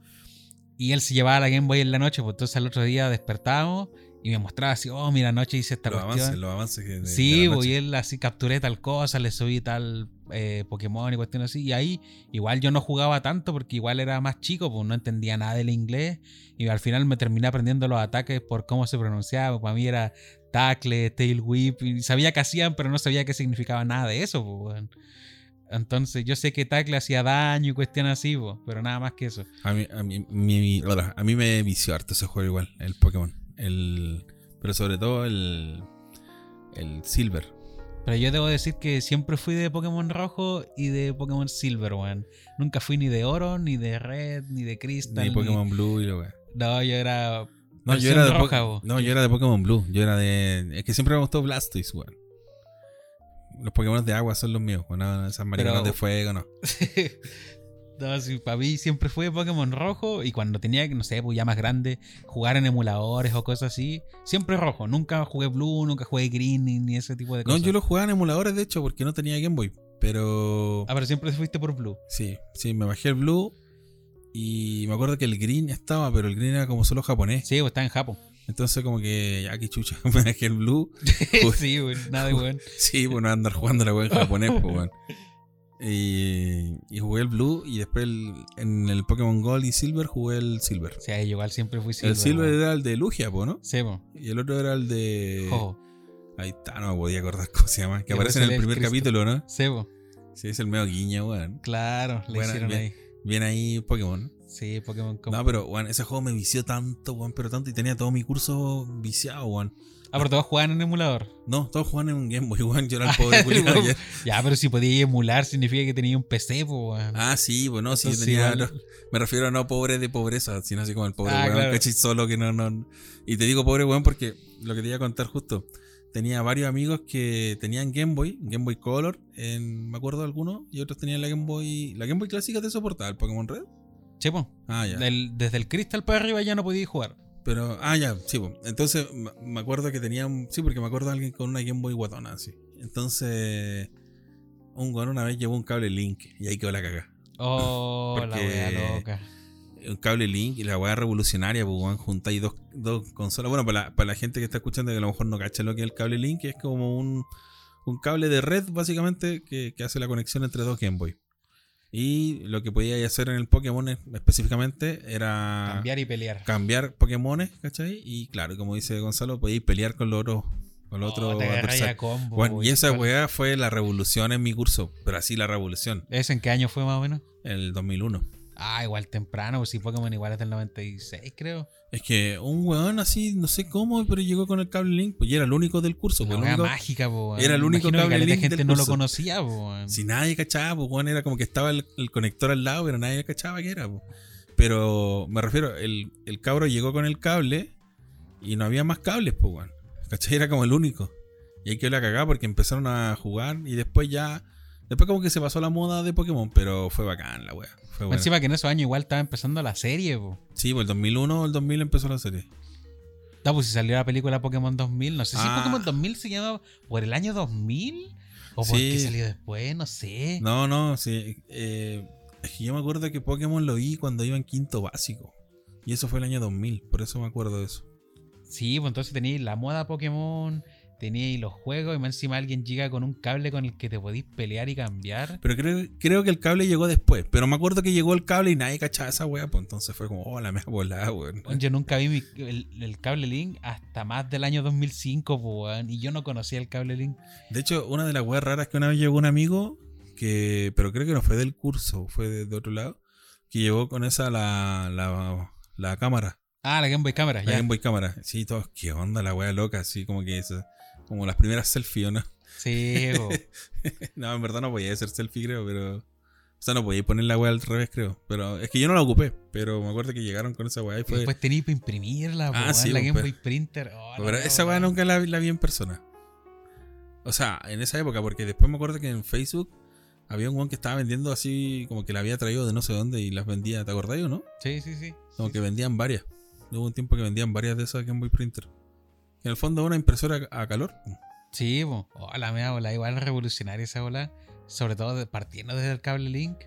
Y él se llevaba la Game Boy en la noche, pues entonces al otro día despertábamos y me mostraba así, oh, mira, anoche hice esta los cuestión. avances, los avances que de- de Sí, la pues, y noche. él así capturé tal cosa, le subí tal eh, Pokémon y cuestiones así. Y ahí igual yo no jugaba tanto porque igual era más chico, pues no entendía nada del inglés. Y al final me terminé aprendiendo los ataques por cómo se pronunciaba. Para mí era tackle, tail whip. Y sabía qué hacían, pero no sabía qué significaba nada de eso, pues. Entonces yo sé que tackle hacía daño y cuestiones así, pues, pero nada más que eso. A mí, a, mí, a mí me vició harto ese juego igual, el Pokémon. El, pero sobre todo el, el Silver. Pero yo debo decir que siempre fui de Pokémon rojo y de Pokémon Silver, weón. Nunca fui ni de oro, ni de red, ni de crystal. Ni Pokémon Blue y lo que. No, yo era. No, yo era de roja, Po-. No, yo era de Pokémon Blue. Yo era de. Es que siempre me gustó Blastoise, weón. Los Pokémon de agua son los míos, weón. Esas mariconas Pero- de fuego, no. no, sí, para mí siempre fue Pokémon rojo y cuando tenía, no sé, pues ya más grande, jugar en emuladores o cosas así, siempre rojo. Nunca jugué Blue, nunca jugué Green ni, ese tipo de No, cosas. yo lo jugaba en emuladores, de hecho, porque no tenía Game Boy. Pero. Ah, pero siempre fuiste por Blue. Sí, sí, me bajé el Blue. Y me acuerdo que el Green estaba, pero el Green era como solo japonés. Sí, pues está en Japón. Entonces, como que, ya que chucha, me bajé el Blue. sí, güey, nada de weón. Sí, bueno, andar jugando la wea en japonés, pues, weón. Y, y jugué el Blue y después el- en el Pokémon Gold y Silver jugué el Silver. O sea, yo igual siempre fui Silver. el Silver weón. era el de Lugia, po, ¿no? Sí, pues. Y el otro era el de. Jojo. Ahí está, no me podía acordar cómo se llama. Que Y aparece en el primer Cristo. capítulo, ¿no? Sí, pues. Sí, es el medio guiño, weón. Claro, le Bueno, hicieron bien. ahí. Bien ahí Pokémon. Sí, Pokémon. No, pero, weón, ese juego me vició tanto, weón, pero tanto. Y tenía todo mi curso viciado, weón. Ah, pero todos jugaban en emulador. No, todos jugaban en un Game Boy, weón. Yo era el pobre culiao, ya. Ya, pero si podías emular, significa que tenía un PC, weón. Ah, sí, bueno, sí, yo tenía. no, me refiero a no pobre de pobreza, sino así como el pobre Ah, weón, claro. cachis solo que no, no. Y te digo pobre weón porque lo que te iba a contar justo. Tenía varios amigos que tenían Game Boy, Game Boy Color, en, me acuerdo de algunos, y otros tenían la Game Boy. La Game Boy clásica te soportaba el Pokémon Red. Pues. Ah, ya. Del- desde el Crystal para arriba ya no podías jugar. Pero, ah, ya, sí, po. Entonces, me- acuerdo que tenían. Sí, porque me acuerdo de alguien con una Game Boy guatona, así. Entonces, un weón una vez llevó un cable Link y ahí quedó la caga. Oh, la Porque- wea loca. un cable Link y la weá revolucionaria, pues juntáis dos, dos consolas. Bueno, para la, para la gente que está escuchando que a lo mejor no cacha lo que es el cable Link, es como un, un cable de red, básicamente, que, que hace la conexión entre dos Game Boy. Y lo que podíais hacer en el Pokémon específicamente era Cambiar y pelear. cambiar Pokémones, ¿cachai? Y claro, como dice Gonzalo, podíais pelear con los otros con los otros Oh, a combo, Bueno, y esa ¿Cuál- weá fue la revolución en mi curso, pero así la revolución, ¿Ese en qué año fue más o menos? en el 2001. Ah, igual temprano, pues si Pokémon igual es del 96, creo. Es que un weón así, no sé cómo, pero llegó con el cable Link, pues y era el único del curso. Pues, el único- mágica, po, era el único que cable de link gente del no lo conocía, po, weón. Si nadie cachaba, pues weón, era como que estaba el, el conector al lado, pero nadie cachaba que era. pues. Pero me refiero, el, el cabro llegó con el cable y no había más cables, pues weón. ¿Cachai? Era como el único. Y ahí quedó la cagada porque empezaron a jugar y después ya Después como que se pasó la moda de Pokémon, pero fue bacán la wea. Fue. Encima que en esos años igual estaba empezando la serie, po. Sí, pues el 2001 o el 2000 empezó la serie. No, pues si salió la película Pokémon 2000, no sé si Ah. Pokémon 2000 se llama por el año 2000 o por Sí. qué salió después, no sé. No, no, sí. eh, es que yo me acuerdo que Pokémon lo vi cuando iba en quinto básico. Y eso fue el año 2000, por eso me acuerdo de eso. Sí, pues entonces teníais la moda Pokémon, teníais los juegos y más encima alguien llega con un cable con el que te podís pelear y cambiar. Pero creo, creo que el cable llegó después. Pero me acuerdo que llegó el cable y nadie cachaba esa wea. Pues entonces fue como, oh, la mea volada, weón. Yo nunca vi mi- el, el cable Link hasta más del año 2005, pues, weón, y yo no conocía el cable Link. De hecho, una de las weas raras que una vez llegó un amigo, que pero creo que no fue del curso, fue de, de otro lado, que llegó con esa la, la, la cámara, Ah, la Game Boy Cámara, la ya. Game Boy cámara. Sí, todos, qué onda la wea loca, así como que esa- como las primeras selfies, ¿o ¿no? Sí, no, en verdad no podía hacer selfie, creo, pero... O sea, no podía poner la wea al revés, creo. Pero es que yo no la ocupé, pero me acuerdo que llegaron con esa wea y fue... después tenías para imprimirla, Ah, sí, la po, Game Boy Printer. Oh, Pero esa weá nunca la, la vi en persona. O sea, en esa época, porque después me acuerdo que en Facebook había un weón que estaba vendiendo así, como que la había traído de no sé dónde y las vendía, ¿te acordás o no? Sí, sí, sí. Como Sí, que sí. vendían varias. Hubo un tiempo que vendían varias de esas Game Boy Printer. En el fondo una impresora a calor. Sí. Oh, la mea bola, igual revolucionaria esa bola. Sobre todo partiendo desde el cable Link.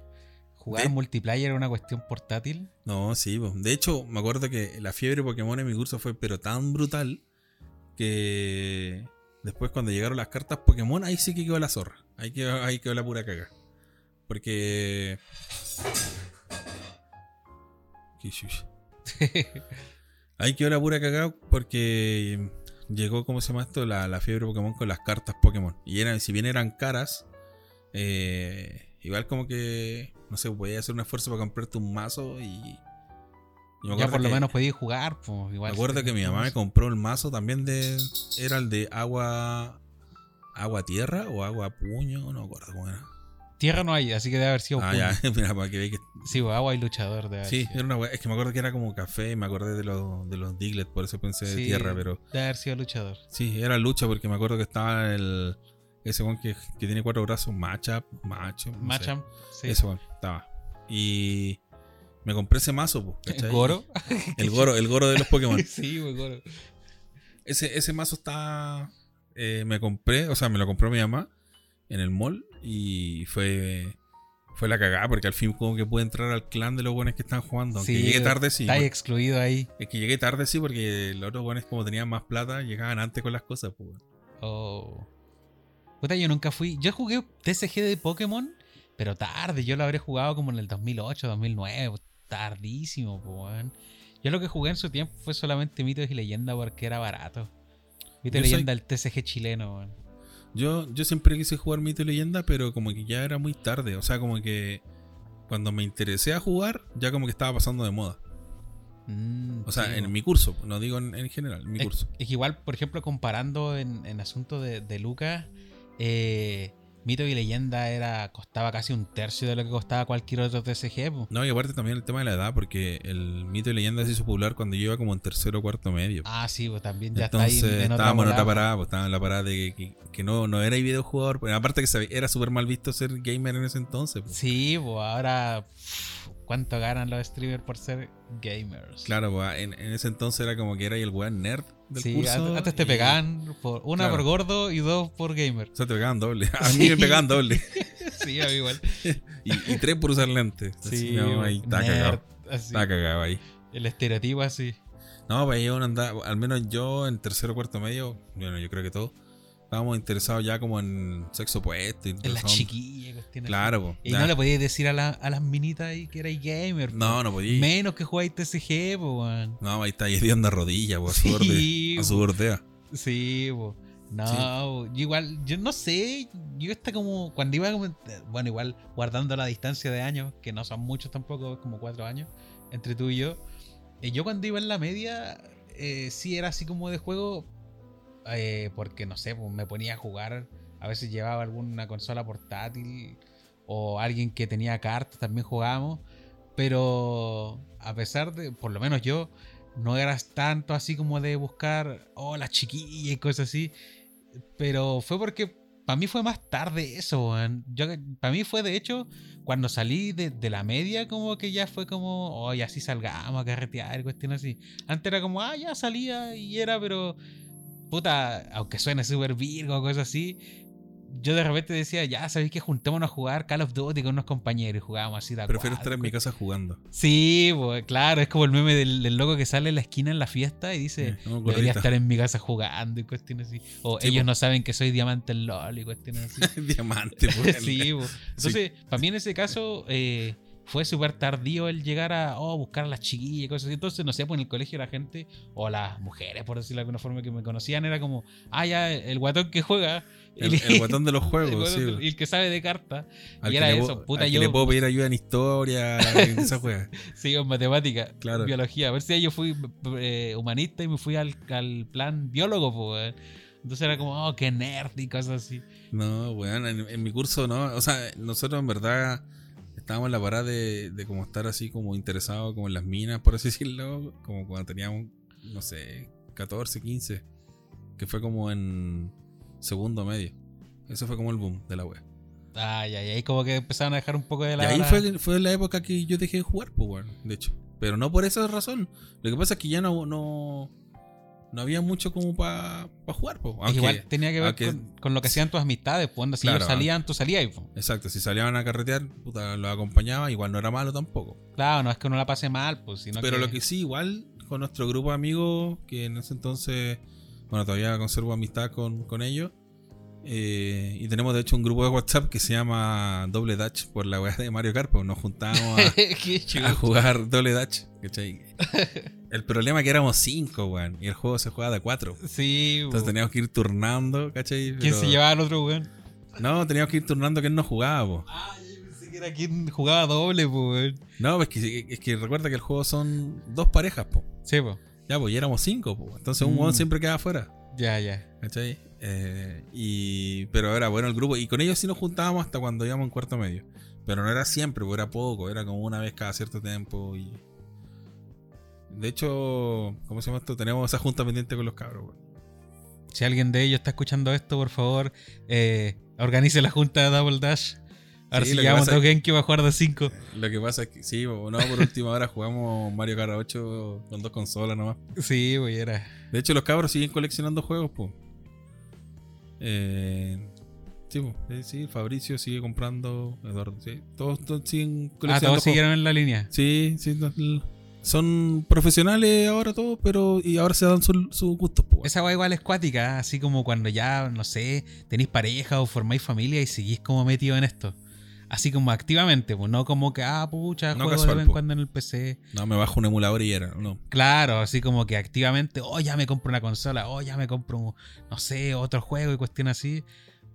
Jugar De- multiplayer era una cuestión portátil. No, sí, po. de hecho me acuerdo que la fiebre Pokémon en mi curso fue pero tan brutal que después cuando llegaron las cartas Pokémon ahí sí que quedó la zorra. Ahí quedó, ahí quedó la pura caga. Porque... Ahí quedó la pura cagada porque llegó, ¿cómo se llama esto? La, la fiebre Pokémon con las cartas Pokémon. Y eran, si bien eran caras, eh, igual como que, no sé, podías hacer un esfuerzo para comprarte un mazo y... y me ya por lo que- menos podías jugar, pues. Igual Me acuerdo que mi mamá me compró el mazo también de... Era el de agua... Agua tierra o agua puño, no me acuerdo cómo era. Tierra no hay, así que debe haber sido Ah, ya, mira, para que veáis que Sí, pues, agua y luchador debe haber Sí, sido. era una Es que me acuerdo que era como café y me acordé de los, de los Diglett, por eso pensé de tierra, pero Debe haber sido luchador. sí, era lucha porque me acuerdo que estaba el. Ese one que, que tiene cuatro brazos, Machap, Macho. no sé. Machamp, sí. Ese one, estaba. Y me compré ese mazo, po, ¿cachai? Goro. El Goro, el Goro de los Pokémon. sí, pues, Goro. Ese, ese mazo está. eh, me compré, o sea, me lo compró mi mamá en el mall y fue. Fue la cagada porque al fin como que pude entrar al clan de los buenos que están jugando. Aunque Sí, llegué tarde, sí. Está ahí porque- excluido ahí. Es que llegué tarde, sí, porque los otros buenos, como tenían más plata, llegaban antes con las cosas, pues. Oh. Puta, yo nunca fui. Yo jugué TCG de Pokémon, pero tarde. Yo lo habré jugado como en el 2008, 2009. pues, Tardísimo, pues. Yo lo que jugué en su tiempo fue solamente mitos y leyendas porque era barato. Mito y Yo soy- leyenda del TCG chileno, weón. Yo, yo siempre quise jugar Mito y Leyenda, pero como que ya era muy tarde. O sea, como que cuando me interesé a jugar, ya como que estaba pasando de moda. Mm, O sea, sí, en mi curso, no digo en, en general, en mi Es, curso. es igual, por ejemplo, comparando en, en asunto de, de Lucas, eh, Mito y Leyenda era costaba casi un tercio de lo que costaba cualquier otro TCG. po. No, y aparte también el tema de la edad, porque el Mito y Leyenda se hizo popular cuando yo iba como en tercero o cuarto medio. Ah, sí, pues también ya Entonces está ahí en, estábamos en otra parada, pues estábamos en la parada de que, que no, no era videojugador, pero aparte que era súper mal visto ser gamer en ese entonces. pues. Sí, pues ahora ¿cuánto ganan los streamers por ser gamers? Claro, pues, en, en ese entonces era como que era el weón nerd del Sí, curso. antes, te y- pegaban por, una Claro. por gordo y dos por gamer. O sea, te pegaban doble. A Sí. mí me pegaban doble. sí, a mí igual. Y, y tres por usar lentes. Sí, no, ahí está nerd, cagado. así. Está cagado ahí. El estereotipo así. No, pues yo no andaba, al menos yo en tercero o cuarto medio, bueno, yo creo que todos, estábamos interesados ya como en sexo opuesto. y En las chiquillas. Claro, pues. Y ya. no le podías decir a, la- a las minitas ahí que erais gamer. po. No, no podía. Menos que jugáis TCG, pues, weón. No, ahí está, onda rodilla, pues, a su borde. Sí, A su bordea. Sí, po. No, po. yo igual, yo no sé, yo está como, cuando iba como, bueno, igual guardando la distancia de años, que no son muchos tampoco, como cuatro años, entre tú y yo, eh, yo cuando iba en la media, eh, sí era así como de juego, eh, porque no sé, pues me ponía a jugar, a veces llevaba alguna consola portátil, o alguien que tenía cartas, también jugábamos, pero a pesar de, por lo menos yo, no eras tanto así como de buscar, oh, las chiquillas y cosas así. Pero fue porque para mí fue más tarde eso, para mí fue de hecho cuando salí de, de la media, como que ya fue como, oye, así salgamos a carretear, cuestión así. Antes era como, ah, ya salía y era, pero, puta, aunque suene súper virgo o cosas así, yo de repente decía, ya sabéis que juntémonos a jugar Call of Duty con unos compañeros y jugábamos así de Prefiero estar en mi casa jugando. Sí, pues, claro, es como el meme del, del loco que sale en la esquina en la fiesta y dice, no, debería estar en mi casa jugando y cuestiones así. O Sí, ellos no saben que soy diamante en LOL y cuestiones así. Diamante, pues. sí, po. entonces, para mí en ese caso eh, fue súper tardío el llegar a oh, buscar a las chiquillas y cosas así. Entonces, no sé, pues en el colegio la gente, o las mujeres, por decirlo de alguna forma, que me conocían, era como, ah, ya, el guatón que juega. El, y- el guatón de los el juegos, guatón- sí. y el que sabe de carta. Al y era eso, puedo- puta, al que yo- le puedo pedir ayuda en historia, en esa juega. Sí, en matemática, Claro. biología. A ver si yo fui eh, humanista y me fui al, al plan biólogo, pues. Entonces era como, oh, qué nerd y cosas así. No, weón, en, en mi curso no. O sea, nosotros en verdad estábamos en la parada de, de como estar así como interesados como en las minas, por así decirlo. Como cuando teníamos, no sé, 14, 15. Que fue como en segundo medio. Eso fue como el boom de la wea. Ay, ay, ahí como que empezaron a dejar un poco de Y la. ahí fue, fue la época que yo dejé de jugar, pues, weón, de hecho. Pero no por esa razón. Lo que pasa es que ya no, no, no había mucho como para jugar. Es que Aunque- igual tenía que ver aunque- con, con lo que hacían tus amistades, pues. Si Claro, ellos salían, tú salías. Exacto, si salían a carretear, puta, los acompañaba, igual no era malo tampoco. Claro, no es que uno la pase mal, pues. Sino Pero que... lo que sí, igual con nuestro grupo de amigos, que en ese entonces, bueno, todavía conservo amistad con, con ellos. eh, y tenemos de hecho un grupo de WhatsApp que se llama Doble Dutch por la weá de Mario Kart, pues nos juntábamos a, jugar Doble Dutch. ¿cachai? El problema es que éramos cinco, weón, y el juego se juega de cuatro. Sí, Entonces po. teníamos que ir turnando, ¿cachai? ¿Quién se llevaba al otro, weón? No, teníamos que ir turnando quién no jugaba, po. Ah, yo pensé que era quien jugaba doble, pues, weón. No, es que, es que recuerda que el juego son dos parejas, po. Sí, pues. Ya, pues ya éramos cinco, po. Entonces un Mm. weón siempre queda afuera. Ya, ya. ¿Cachai? Eh, y, pero era bueno el grupo. Y con ellos sí nos juntábamos hasta cuando íbamos en cuarto medio. Pero no era siempre, pues era poco. Era como una vez cada cierto tiempo. Y... De hecho, ¿cómo se llama esto? Tenemos esa junta pendiente con los cabros. weón. Si alguien de ellos está escuchando esto, por favor, eh, organice la junta de Double Dash. Ahora Sí, si pasa a Genki va a jugar de 5. Lo que pasa es que, sí, no, por última hora jugamos Mario Kart 8 con dos consolas nomás. Sí, güey, era. De hecho, los cabros siguen coleccionando juegos, pues. Eh, sí, eh, sí, Fabricio sigue comprando. Eduardo, sí. Todos, todos siguen Ah, coleccionando. todos juegos. siguieron en la línea. Sí, sí. no, l- son profesionales ahora todos, pero. Y ahora se dan sus su gustos, pues. Esa weá igual es cuática, así como cuando ya, no sé, tenéis pareja o formáis familia y seguís como metido en esto. Así como activamente, pues no como que, ah, pucha, No juego casual, de vez en cuando en el PC. No, me bajo un emulador y era. No. Claro, así como que activamente, oh, ya me compro una consola, oh, ya me compro, no sé, otro juego y cuestión así.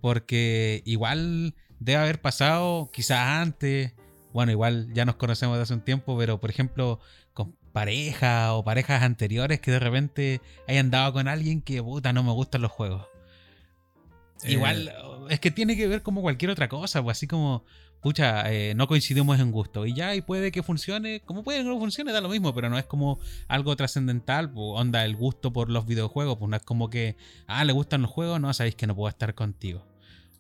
Porque igual debe haber pasado, quizás antes, bueno, igual ya nos conocemos de hace un tiempo, pero por ejemplo, pareja o parejas anteriores que de repente hayan dado con alguien que, puta, no me gustan los juegos. Eh, Igual, es que tiene que ver como cualquier otra cosa, pues así como, pucha, eh, no coincidimos en gusto. Y ya, y puede que funcione, como puede que no funcione, da lo mismo, pero no es como algo trascendental, pues onda el gusto por los videojuegos, pues no es como que, ah, le gustan los juegos, no, sabéis que no puedo estar contigo.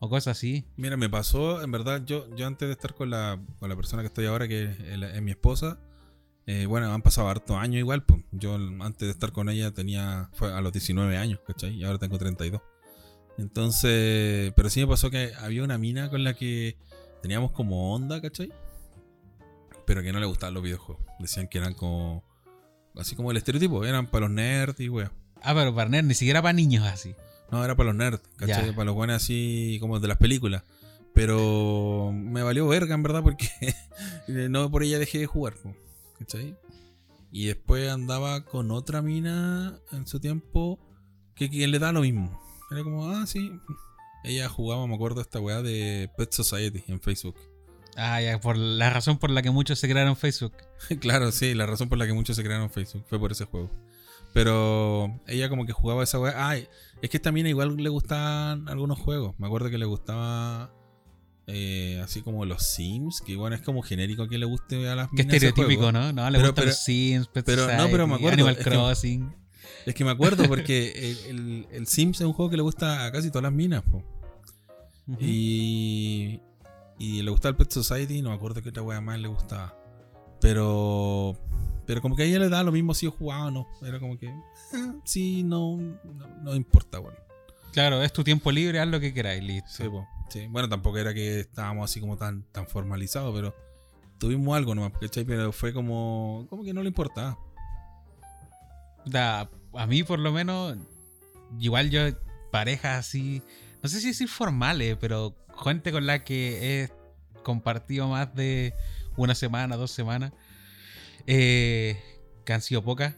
O cosas así. Mira, me pasó, en verdad, yo, yo antes de estar con la, con la persona que estoy ahora, que es, mi esposa, eh, bueno, han pasado hartos años igual, pues. Yo antes de estar con ella tenía, fue a los 19 años, ¿cachai? Y ahora tengo 32. Entonces, pero sí me pasó que había una mina con la que teníamos como onda, ¿cachai? Pero que no le gustaban los videojuegos. Decían que eran como, así como el estereotipo, eran para los nerds y wea. Ah, pero para nerd, ni siquiera para niños así. No, era para los nerds, ¿cachai? Ya. Para los buenos así como de las películas. Pero me valió verga, en verdad, porque no por ella dejé de jugar, po, ¿cachai? Y después andaba con otra mina en su tiempo que, que le da lo mismo. Era como, ah, sí. Ella jugaba, me acuerdo, esta weá de Pet Society en Facebook. Ah, ya, por la razón por la que muchos se crearon Facebook. claro, sí, la razón por la que muchos se crearon Facebook fue por ese juego. Pero ella como que jugaba esa weá. Ay, es que esta mina igual le gustaban algunos juegos. Me acuerdo que le gustaba eh, así como los Sims, que igual es como genérico que le guste a las Qué minas estereotípico. ¿no? No, le Pero- gustan pero- los Sims, Pet pero- no, pero me acuerdo, Animal es que- Crossing. Es que me acuerdo porque el, el- el Sims es un juego que le gusta a casi todas las minas. po. Y, y le gustaba el Pet Society, no me acuerdo qué otra wea más le gustaba. Pero pero como que a ella le da lo mismo si yo jugaba o no. Era como que, eh, sí, no, no, no importa, bueno. Claro, es tu tiempo libre, haz lo que queráis, listo. Sí, po, Bueno, tampoco era que estábamos así como tan, tan formalizados, pero tuvimos algo nomás, ¿cachai? Pero fue como, como que no le importaba. Da, a mí por lo menos, igual yo, parejas así, no sé si decir formales, pero gente con la que he compartido más de una semana, dos semanas, eh, que han sido pocas,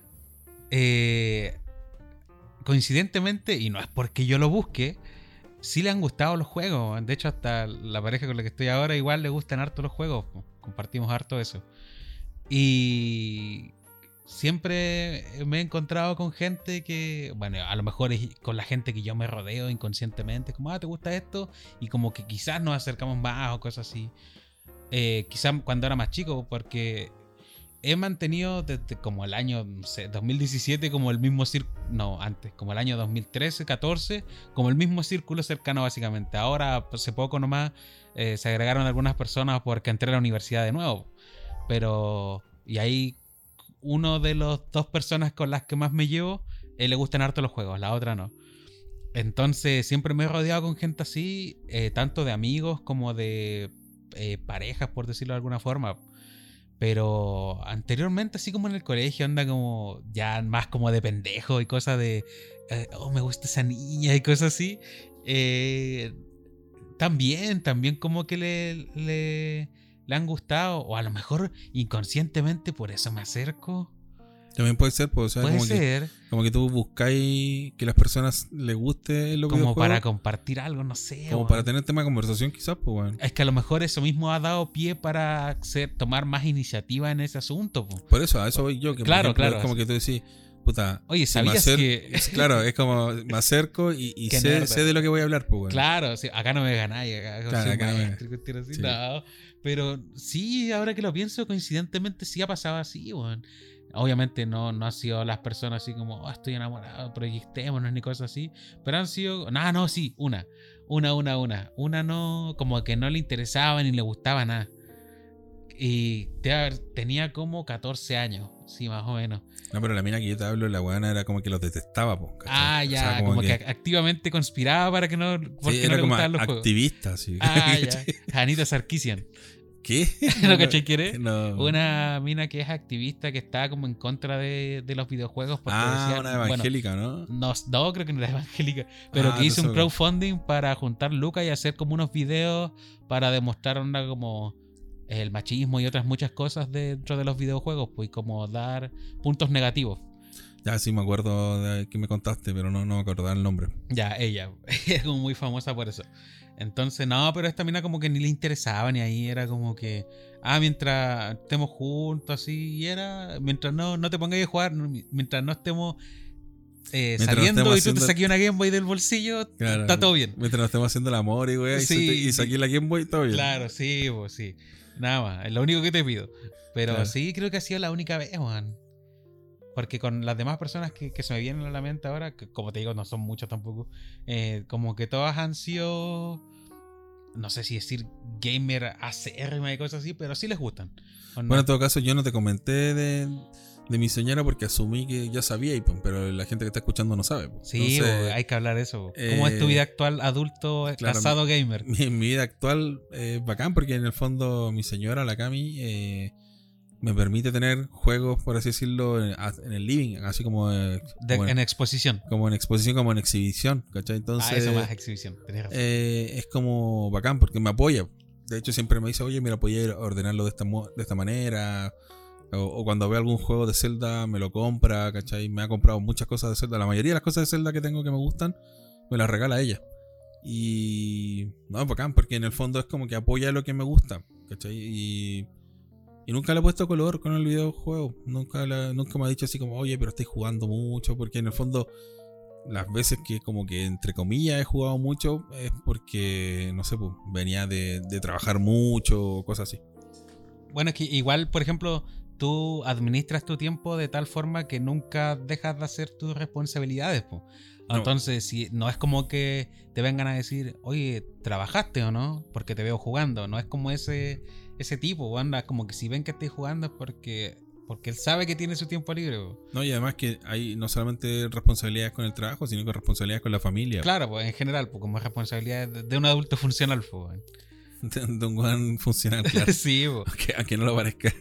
eh, coincidentemente, y no es porque yo lo busque, sí le han gustado los juegos. De hecho, hasta la pareja con la que estoy ahora igual le gustan harto los juegos. Compartimos harto eso. Y siempre me he encontrado con gente que, bueno, a lo mejor es con la gente que yo me rodeo inconscientemente, como, ah, ¿te gusta esto? Y como que quizás nos acercamos más o cosas así. Eh, quizás cuando era más chico, porque he mantenido desde como el año no sé, 2017 como el mismo círculo, no, antes, como el año 2013, 14, como el mismo círculo cercano básicamente. Ahora, pues, hace poco nomás, eh, se agregaron algunas personas porque entré a la universidad de nuevo. Pero, y ahí uno de los dos personas con las que más me llevo, eh, le gustan harto los juegos, la otra no. Entonces siempre me he rodeado con gente así, eh, tanto de amigos como de eh, parejas, por decirlo de alguna forma. Pero anteriormente, así como en el colegio, anda como ya más como de pendejo y cosas de, eh, oh, me gusta esa niña y cosas así. Eh, también, también como que le, le, le han gustado, o a lo mejor inconscientemente por eso me acerco. También puede ser, pues, o sea, Puede como, que, ser, como que tú buscáis que las personas les guste lo que como para compartir algo, no sé. Como para tener tema de conversación, quizás, pues, bueno. Es que a lo mejor eso mismo ha dado pie para hacer- tomar más iniciativa en ese asunto. po. Por eso, a eso voy yo. Que por Claro, ejemplo, claro. Es como que tú decís, puta. Oye, si ¿sabías acer- que- claro, es como me acerco y, y sé, nerd. sé de lo que voy a hablar, pues, bueno. Claro, sí, acá no me ganáis. Acá, Claro, acá no me- así, Sí. no. Pero sí, ahora que lo pienso, coincidentemente sí ha pasado así, weón. Obviamente no, no han sido las personas así como, "Oh, estoy enamorado, proyectémonos ni cosas así. Pero han sido, no, no, sí, una. Una, una, una. Una no, como que no le interesaba ni le gustaba nada. Y te- tenía como 14 años, sí, más o menos. No, pero la mina que yo te hablo, la weona era como que los detestaba. ¿cachai? Ah, O ya, sea, como, que, activamente conspiraba para que no, sí, porque no era le como los juegos. activista, sí. Ah, ya. Sarkisian. ¿Qué? ¿No cachai quién es? No. Una mina que es activista que está como en contra de, de los videojuegos. Porque ah, decía- una bueno, evangélica, ¿no? no, no, creo que no era evangélica. Pero Ah, que hizo un crowdfunding para juntar lucas y hacer como unos videos para demostrar onda como el machismo y otras muchas cosas dentro de los videojuegos, pues como dar puntos negativos. Ya sí me acuerdo de que me contaste, pero no, no me acordaba el nombre. Ya, ella. es como muy famosa por eso. Entonces, no, pero esta mina como que ni le interesaba ni ahí. Era como que, ah, mientras estemos juntos así, y era, mientras no, no te pongáis a jugar, mientras no estemos eh, Mientras saliendo estemos y tú te saques una Game Boy del bolsillo, Claro. está todo bien. Mientras nos estemos haciendo el amor y weá, y, Sí, te- y saqué la Game Boy, todo bien. Claro, sí, pues sí. Nada más, es lo único que te pido. Pero Claro. sí, creo que ha sido la única vez, man. Porque con las demás personas que, que se me vienen a la mente ahora, que como te digo, no son muchas tampoco, eh, como que todas han sido, no sé si decir gamer acérrima y cosas así, pero sí les gustan. Bueno, en todo caso, yo no te comenté de, de mi señora porque asumí que ya sabía, pues, pero la gente que está escuchando no sabe. pues. sí, Entonces, hay que hablar de eso. ¿Cómo es tu eh, vida actual adulto claro, casado gamer? mi, mi vida actual es bacán porque en el fondo mi señora, la Cami, eh, me permite tener juegos, por así decirlo, en, en el living, así como, De- como, en en, exposición. como en exposición, como en exhibición, ¿cachai? ah, Entonces, eso más exhibición. tenés razón. eh, es como bacán porque me apoya. De hecho, siempre me dice, oye, mira, apoyé a ordenarlo de esta, de esta manera. O, o cuando ve algún juego de Zelda, me lo compra, ¿cachai? Me ha comprado muchas cosas de Zelda. La mayoría de las cosas de Zelda que tengo que me gustan, me las regala ella. Y. No, bacán, porque en el fondo es como que apoya lo que me gusta, ¿cachai? Y. Y nunca le he puesto color con el videojuego. Nunca, la- nunca me ha dicho así como, oye, pero estáis jugando mucho. Porque en el fondo, las veces que como que entre comillas he jugado mucho es porque, no sé, pues, venía de, de trabajar mucho o cosas así. Bueno, es que igual, por ejemplo, tú administras tu tiempo de tal forma que nunca dejas de hacer tus responsabilidades. po. No. Entonces, si no es como que te vengan a decir, oye, ¿trabajaste o no? Porque te veo jugando. No es como ese, ese tipo, anda, como que si ven que estoy jugando es porque, porque él sabe que tiene su tiempo libre. po. No, y además que hay no solamente responsabilidades con el trabajo, sino que responsabilidades con la familia. Claro, pues en general, pues como responsabilidad de, un adulto funcional. Pues, weón. De, de un buen funcional, claro. sí, po. aunque, aunque no lo parezca.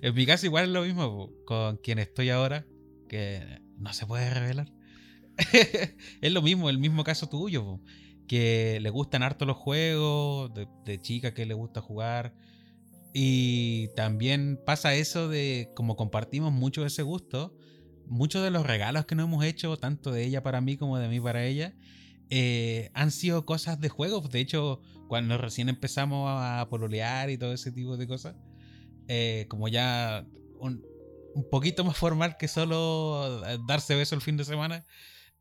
en mi caso igual es lo mismo po, con quien estoy ahora, que no se puede revelar. es lo mismo, el mismo caso tuyo, po, que le gustan harto los juegos, de, de chica que le gusta jugar. Y también pasa eso de como compartimos mucho ese gusto, muchos de los regalos que nos hemos hecho, tanto de ella para mí como de mí para ella, eh, han sido cosas de juegos. De hecho, cuando recién empezamos a pololear y todo ese tipo de cosas, eh, como ya un, un poquito más formal que solo eh, darse beso el fin de semana,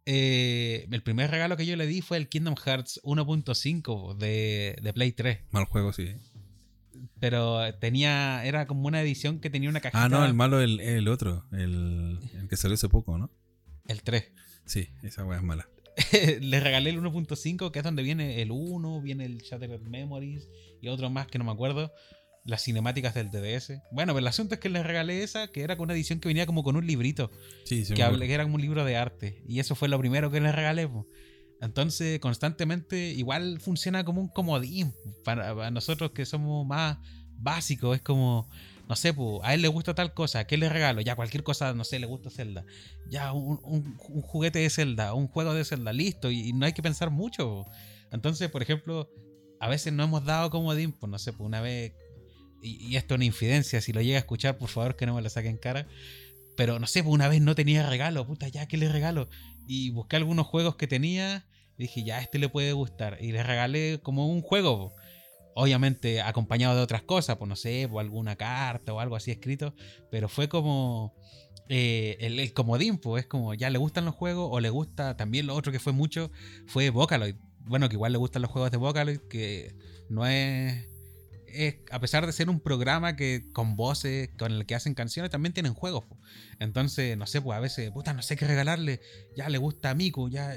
eh, el primer regalo que yo le di fue el Kingdom Hearts 1.5 de, de Play 3. Mal juego, sí. Pero tenía, era como una edición que tenía una cajita. Ah, no, el malo es el, el otro. El, el que salió hace poco, ¿no? El 3. Sí, esa weá es mala. le regalé el 1.5, que es donde viene el 1, viene el Shattered Memories y otro más que no me acuerdo. Las cinemáticas del DDS. Bueno, pero el asunto es que le regalé esa, que era con una edición que venía como con un librito. Sí, sí. que, acuerdo. que era como un libro de arte. Y eso fue lo primero que le regalé. po. Entonces, constantemente, igual funciona como un comodín para, para nosotros que somos más básicos. Es como, no sé, po, a él le gusta tal cosa, ¿qué le regalo? Ya cualquier cosa, no sé, le gusta Zelda. Ya un, un- un juguete de Zelda, un juego de Zelda, listo. Y, y no hay que pensar mucho. po. Entonces, por ejemplo, a veces no hemos dado comodín, pues no sé, pues una vez. Y, esto es una infidencia, si lo llega a escuchar, por favor que no me lo saquen cara. Pero no sé, pues una vez no tenía regalo, puta, ya, ¿qué le regalo? Y busqué algunos juegos que tenía y dije, ya, este le puede gustar. Y le regalé como un juego, po. obviamente acompañado de otras cosas, pues no sé, pues alguna carta o algo así escrito. Pero fue como eh, el, el comodín, pues es como, ya le gustan los juegos o le gusta también lo otro que fue mucho, fue Vocaloid. Bueno, que igual le gustan los juegos de Vocaloid, que no es es, a pesar de ser un programa que con voces, con el que hacen canciones, también tienen juegos. po. Entonces, no sé, pues a veces, puta, no sé qué regalarle. Ya le gusta a Miku, ya,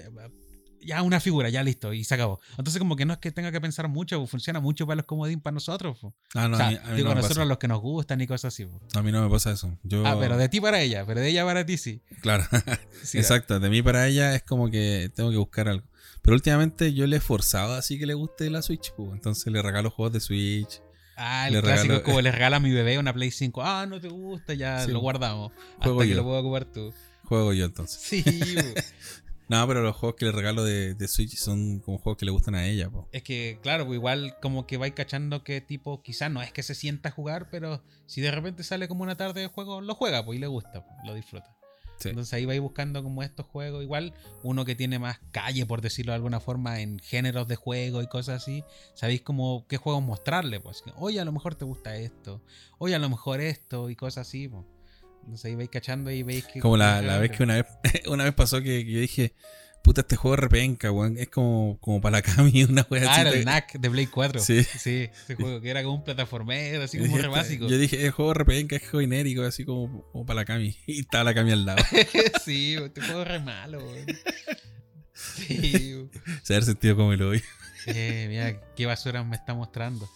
ya una figura, ya listo, y se acabó. Entonces, como que no es que tenga que pensar mucho, po, funciona mucho para los comodín para nosotros. po. Ah, no, o sea, a mí, a mí digo, no nosotros pasa. los que nos gustan y cosas así. A mí no me pasa eso. Yo, Ah, pero de ti para ella, pero de ella para ti sí. Claro, Sí, exacto. De mí para ella es como que tengo que buscar algo. Pero últimamente yo le he forzado así que le guste la Switch. pues. Entonces le regalo juegos de Switch. Ah, el Le clásico regalo- como le regala a mi bebé una Play 5. Ah, no te gusta, ya Sí, lo guardamos. Juego hasta que yo. lo puedo ocupar tú. Juego yo entonces. Sí. No, pero los juegos que le regalo de, de Switch son como juegos que le gustan a ella. po. Es que, claro, pues igual como que vais cachando que tipo, quizás no es que se sienta a jugar, pero si de repente sale como una tarde de juego, lo juega, pues y le gusta, lo disfruta. Sí. Entonces ahí vais buscando como estos juegos, igual uno que tiene más calle, por decirlo de alguna forma, en géneros de juego y cosas así, sabéis como qué juegos mostrarle, pues. Oye, a lo mejor te gusta esto, oye, a lo mejor esto y cosas así, pues. Entonces ahí vais cachando y veis que... Como la, la vez que una vez, una vez pasó que, que yo dije, puta, este juego repenca, weón. Es como, como para la Cami, una wea Ah, así. era el NAC de Play 4. Sí. Sí, ese juego que era como un plataformero, así como re básico. Yo dije, el juego repenca, es juego genérico, así como, como para la Cami. Y estaba la Cami al lado. sí, este juego es re malo, weón. Sí, weón. Se haber sentido como el hoy. eh, mira, qué basura me está mostrando.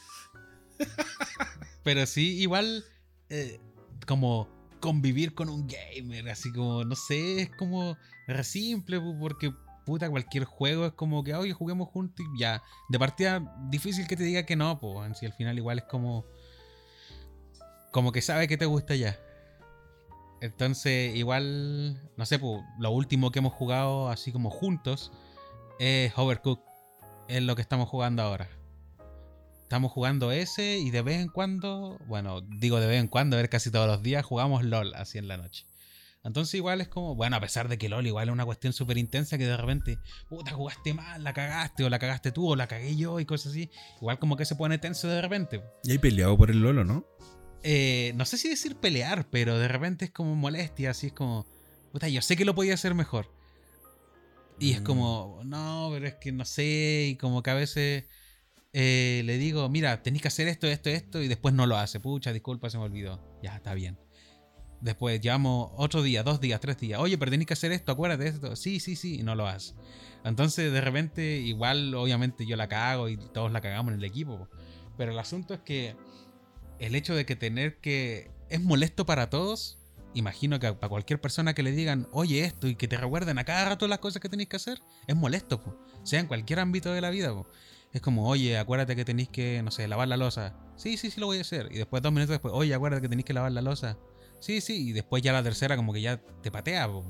Pero sí, igual, eh, como convivir con un gamer, así como, no sé, es como re simple, porque puta, cualquier juego es como que, oye, juguemos juntos y ya. De partida, difícil que te diga que no, pues, si al final igual es como, como que sabe que te gusta ya. Entonces, igual, no sé, pues, lo último que hemos jugado así como juntos es Overcooked. Es lo que estamos jugando ahora. Estamos jugando ese y de vez en cuando, bueno, digo de vez en cuando, a ver, casi todos los días jugamos LOL así en la noche. Entonces igual es como, bueno, a pesar de que LOL igual es una cuestión súper intensa que de repente, puta, jugaste mal, la cagaste, o la cagaste tú, o la cagué yo y cosas así. Igual como que se pone tenso de repente. Y hay peleado por el Lolo, ¿no? Eh, no sé si decir pelear, pero de repente es como molestia, así es como, puta, yo sé que lo podía hacer mejor. Y es Mm. como, no, pero es que no sé, y como que a veces eh, le digo, mira, tenés que hacer esto, esto, esto, y después no lo hace. Pucha, disculpa, se me olvidó. Ya, está bien. Después llevamos otro día, dos días, tres días. Oye, pero tenés que hacer esto, acuérdate de esto. Sí, sí, sí, y no lo haces. Entonces, de repente, igual, obviamente, yo la cago y todos la cagamos en el equipo. po. Pero el asunto es que el hecho de que tener que. Es molesto para todos. Imagino que para cualquier persona que le digan, oye, esto y que te recuerden a cada rato las cosas que tenéis que hacer, es molesto, sea en cualquier ámbito de la vida. Es como, oye, acuérdate que tenéis que, no sé, lavar la losa. Sí, sí, sí, lo voy a hacer. Y después, dos minutos después, oye, acuérdate que tenéis que lavar la losa. Sí, sí, y después ya la tercera como que ya te patea, po.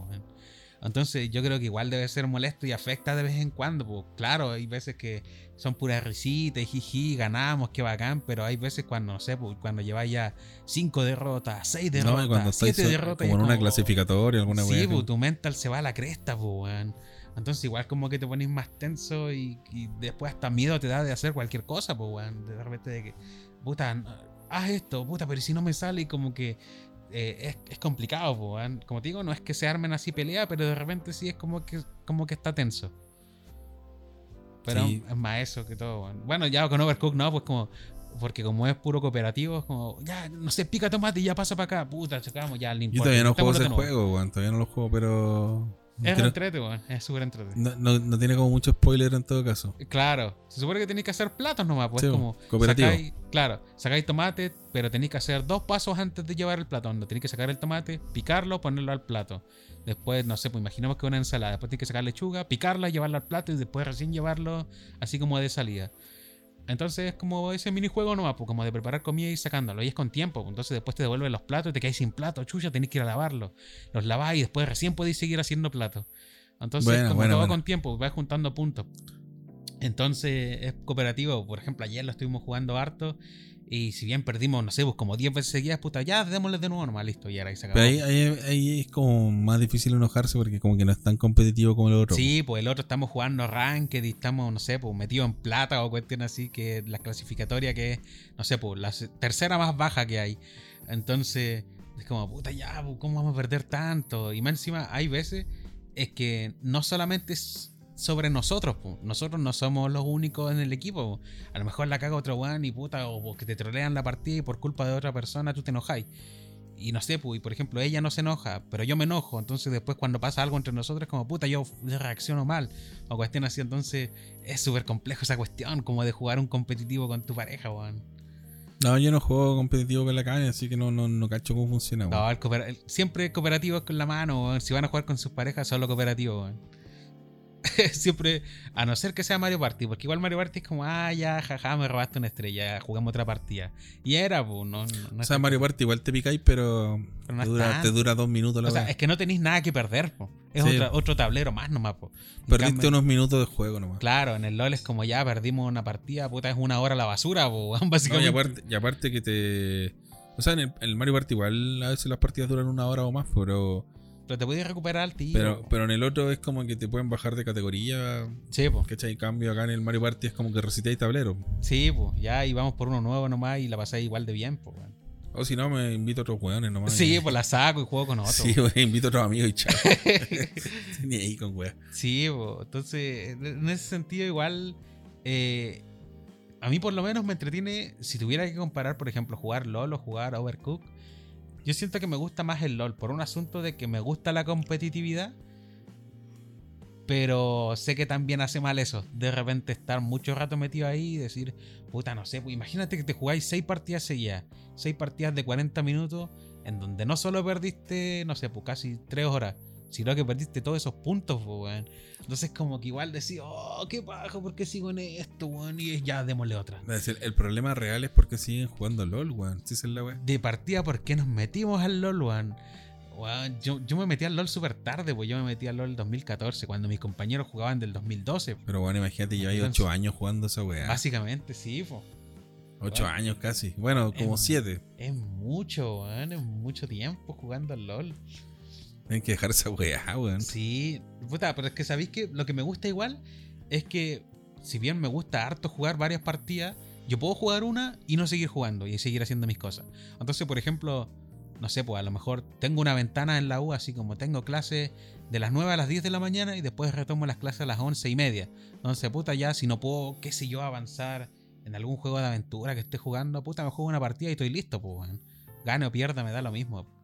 Entonces yo creo que igual debe ser molesto y afecta de vez en cuando, pues claro, hay veces que son puras risitas, jiji, ganamos, qué bacán, pero hay veces cuando, no sé, pues, cuando lleváis ya cinco derrotas, seis derrotas, No, cuando siete derrotas, como en una como, clasificatoria, alguna Sí, pues tu mental se va a la cresta, pues. Entonces igual como que te pones más tenso y, y después hasta miedo te da de hacer cualquier cosa, pues, weón. De repente de que, puta, haz esto, puta, pero ¿y si no me sale y como que eh, es, es complicado, pues, weón. Como te digo, no es que se armen así pelea, pero de repente sí es como que, como que está tenso. Pero Sí. es más eso que todo, weón. Bueno, ya con Overcook no, pues como... Porque como es puro cooperativo, es como, ya, no sé, pica tomate y ya pasa para acá. Puta, chocamos, ya, le Yo todavía no juego ese juego, weón. Todavía no lo juego, pero. Es creo- entrete, weón. Es súper entrete. no, no- no tiene como mucho spoiler en todo caso. Claro, se supone que tenéis que hacer platos nomás, pues Sí, como cooperativo. sacáis, claro, sacáis tomate, pero tenéis que hacer dos pasos antes de llevar el plato. Donde tenéis que sacar el tomate, picarlo, ponerlo al plato. Después, no sé, pues imaginemos que una ensalada. Después tenéis que sacar lechuga, picarla, llevarla al plato y después recién llevarlo así como de salida. Entonces es como ese minijuego nomás, pues como de preparar comida y sacándolo. Y es con tiempo. pues, Entonces después te devuelven los platos y te quedáis sin plato. Chucha, tenéis que ir a lavarlo. Los laváis y después recién podéis seguir haciendo platos. Entonces, Bueno, como bueno, todo bueno. con tiempo, vas juntando puntos. Entonces es cooperativo. Por ejemplo, ayer lo estuvimos jugando harto. Y si bien perdimos, no sé, pues como 10 veces seguidas, puta, ya démosle de nuevo nomás, listo, y ahora ahí se acabó. Pero ahí, ahí, ahí es como más difícil enojarse porque como que no es tan competitivo como el otro. Sí, pues el otro estamos jugando ranked y estamos, no sé, pues metidos en plata o cuestión así, que la clasificatoria que es, no sé, pues la tercera más baja que hay. Entonces, es como, puta, ya, pues, ¿cómo vamos a perder tanto? Y más encima, hay veces es que no solamente es sobre nosotros, nosotros no somos los únicos en el equipo. A lo mejor la caga otro weón y puta, o que te trolean la partida y por culpa de otra persona tú te enojáis. Y no sé, pues, y por ejemplo, ella no se enoja, pero yo me enojo. Entonces, después, cuando pasa algo entre nosotros, es como puta, yo reacciono mal. O cuestión así. Entonces, es súper complejo esa cuestión, como de jugar un competitivo con tu pareja, weón. No, yo no juego competitivo con la caña, así que no, no, no cacho cómo funciona. weón. No, el cooper- el- siempre cooperativo es con la mano, weón. Si van a jugar con sus parejas, solo cooperativo, weón. siempre, a no ser que sea Mario Party, porque igual Mario Party es como, ah, ya, jaja, me robaste una estrella, jugamos otra partida. Y era, pues, no, no, o sea, Mario Party igual te picáis, pero, Pero no te, dura, tanto. te dura dos minutos la O sea, es que no tenéis nada que perder, po. Es Sí. otro tablero más nomás, po. En Perdiste cambio- unos minutos de juego nomás. Claro, en el LOL es como ya perdimos una partida, puta, es una hora la basura, po, weón, No, y, básicamente. aparte, y aparte que te... O sea, en el, en el Mario Party igual a veces las partidas duran una hora o más, pero Pero te puedes recuperar al tiro. pero, pero en el otro es como que te pueden bajar de categoría. Sí, po. ¿Cachai? En cambio acá en el Mario Party es como que recitáis tablero. Sí, po. Ya, y vamos por uno nuevo nomás y la pasáis igual de bien, po, weón. O si no, me invito a otros weones nomás. Sí, Y- pues la saco y juego con otro. Sí, wey, invito a otros amigos y chao. Ni ahí con weas. Sí, po. entonces, en ese sentido, igual, eh, a mí por lo menos me entretiene, si tuviera que comparar, por ejemplo, jugar LOL o jugar Overcook, yo siento que me gusta más el LOL por un asunto de que me gusta la competitividad, pero sé que también hace mal eso, de repente estar mucho rato metido ahí y decir, puta, no sé, pues imagínate que te jugáis 6 partidas seguidas, 6 partidas de 40 minutos, en donde no solo perdiste, no sé, pues casi 3 horas, sino que perdiste todos esos puntos, po, weón. Entonces como que igual decís, oh, qué paja, ¿por qué sigo en esto, weón? Y ya, démosle otra. Es decir, el problema real es porque siguen jugando LOL, weón. Sí, es la wea. De partida, ¿por qué nos metimos al LOL, weón? Weón, yo, yo me metí al LOL súper tarde, pues yo me metí al LOL 2014, cuando mis compañeros jugaban del 2012. Pero bueno, imagínate, lleváis Entonces- 8 años jugando esa wea. Básicamente, sí, po. 8 bueno. años casi. Bueno, como Em, 7. Es mucho, weón, es mucho tiempo jugando al LOL. Tienen que dejar esa wea, weón. Sí, puta, pero es que sabéis que lo que me gusta igual es que, si bien me gusta harto jugar varias partidas, yo puedo jugar una y no seguir jugando y seguir haciendo mis cosas. Entonces, por ejemplo, no sé, pues a lo mejor tengo una ventana en la U, así como tengo clases de las 9 a las 10 de la mañana y después retomo las clases a las 11 y media. Entonces, puta, ya si no puedo, qué sé yo, avanzar en algún juego de aventura que esté jugando, puta, me juego una partida y estoy listo, pues, weón. gane o pierda, me da lo mismo.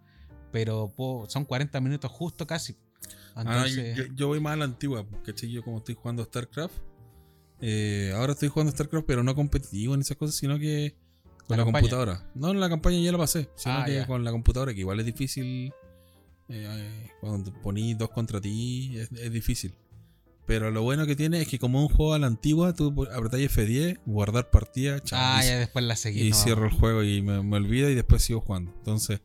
Pero puedo- son 40 minutos justo casi. Ah, yo- voy más a la antigua, ¿cachai? Yo como estoy jugando StarCraft, eh, ahora estoy jugando StarCraft, pero no competitivo en esas cosas, sino que con ¿La computadora. No, en la campaña ya la pasé, sino Ah, que ya. con la computadora, que igual es difícil. eh, cuando ponís dos contra ti, es, es difícil. Pero lo bueno que tiene es que como un juego a la antigua, tú apretáis F10, guardar partida, chao, ah, y- ya después la seguí. y no, cierro el juego y me, me olvida y después sigo jugando. Entonces,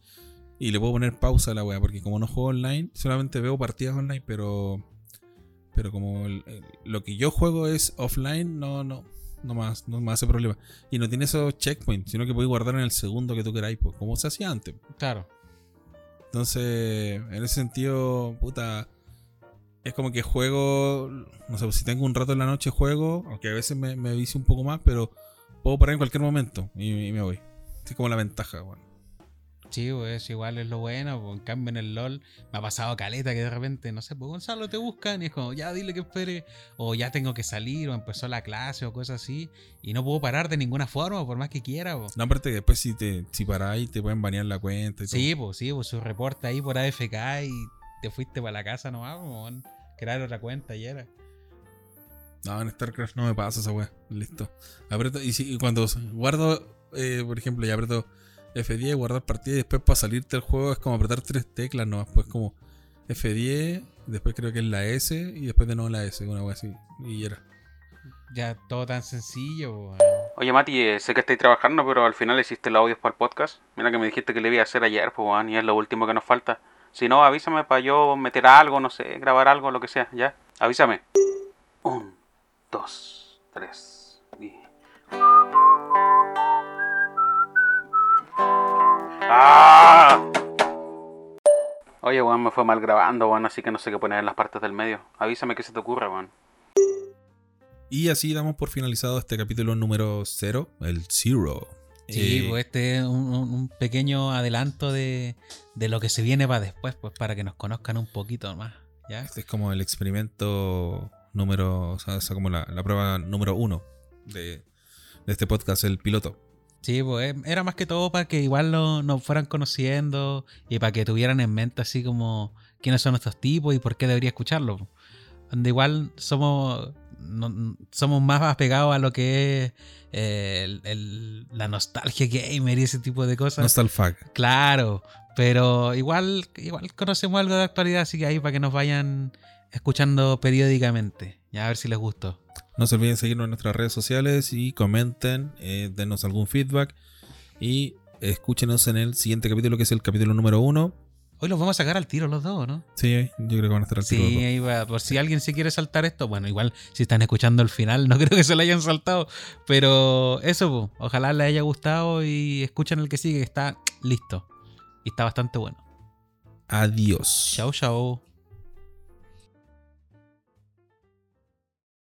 y le puedo poner pausa a la wea, porque como no juego online, solamente veo partidas online, pero pero como el- el- lo que yo juego es offline, no no no más no me hace problema. Y no tiene esos checkpoints, sino que podéis guardar en el segundo que tú queráis, pues, como se hacía antes. Claro. Entonces, en ese sentido, puta, es como que juego, no sé, si tengo un rato en la noche juego, aunque a veces me, me vicio un poco más, pero puedo parar en cualquier momento y, y me voy. Es como la ventaja, bueno. Sí, pues igual es lo bueno. pues, en cambio, en el LOL me ha pasado caleta que de repente, no sé, pues Gonzalo te buscan y es como, ya dile que espere, o ya tengo que salir, o empezó la clase, o cosas así, y no puedo parar de ninguna forma, por más que quiera. pues. No, aparte que después si te si paráis te pueden banear la cuenta y Sí, pues sí, pues su reporte ahí por AFK y te fuiste para la casa nomás, pues, crear otra cuenta y era. No, en StarCraft no me pasa esa weá. Listo. Aprieto, y, si, y cuando guardo, eh, por ejemplo, ya aprieto F10, guardar partida y después para salirte del juego es como apretar tres teclas nomás. Pues como F10, después creo que es la S y después de nuevo la S, una weá así. Y era. Ya todo tan sencillo, Oye, Mati, eh, sé que estáis trabajando, pero al final hiciste los audios para el podcast. Mira que me dijiste que le iba a hacer ayer, pues, weón, y es lo último que nos falta. Si no, avísame para yo meter algo, no sé, grabar algo, lo que sea, ¿ya? Avísame. Un, dos, tres, y... ¡Ah! Oye, weón, me fue mal grabando, weón, así que no sé qué poner en las partes del medio. Avísame qué se te ocurre, weón. Y así damos por finalizado este capítulo número 0, el Zero. Sí, Eh, pues este es un, pequeño adelanto de, de lo que se viene para después, pues para que nos conozcan un poquito más. ¿ya? Este es como el experimento número, o sea, o sea, como la, la prueba número uno de, de este podcast, el piloto. Sí, pues eh, era más que todo para que igual lo- nos fueran conociendo y para que tuvieran en mente así como quiénes son estos tipos y por qué debería escucharlo. Donde igual somos, no- somos más apegados a lo que es eh, el- el- la nostalgia gamer y ese tipo de cosas. Nostalfag. Claro, pero igual, igual conocemos algo de actualidad, así que ahí para que nos vayan escuchando periódicamente. Ya a ver si les gustó. No se olviden seguirnos en nuestras redes sociales y comenten, eh, denos algún feedback y escúchenos en el siguiente capítulo que es el capítulo número uno. Hoy los vamos a sacar al tiro los dos, ¿no? Sí, yo creo que van a estar al tiro los Sí, dos. ahí va. Por si alguien se quiere saltar esto, bueno, igual si están escuchando el final, no creo que se lo hayan saltado. Pero eso, po, ojalá les haya gustado y escuchen el que sigue, que está listo. Y está bastante bueno. Adiós. Chao, chao.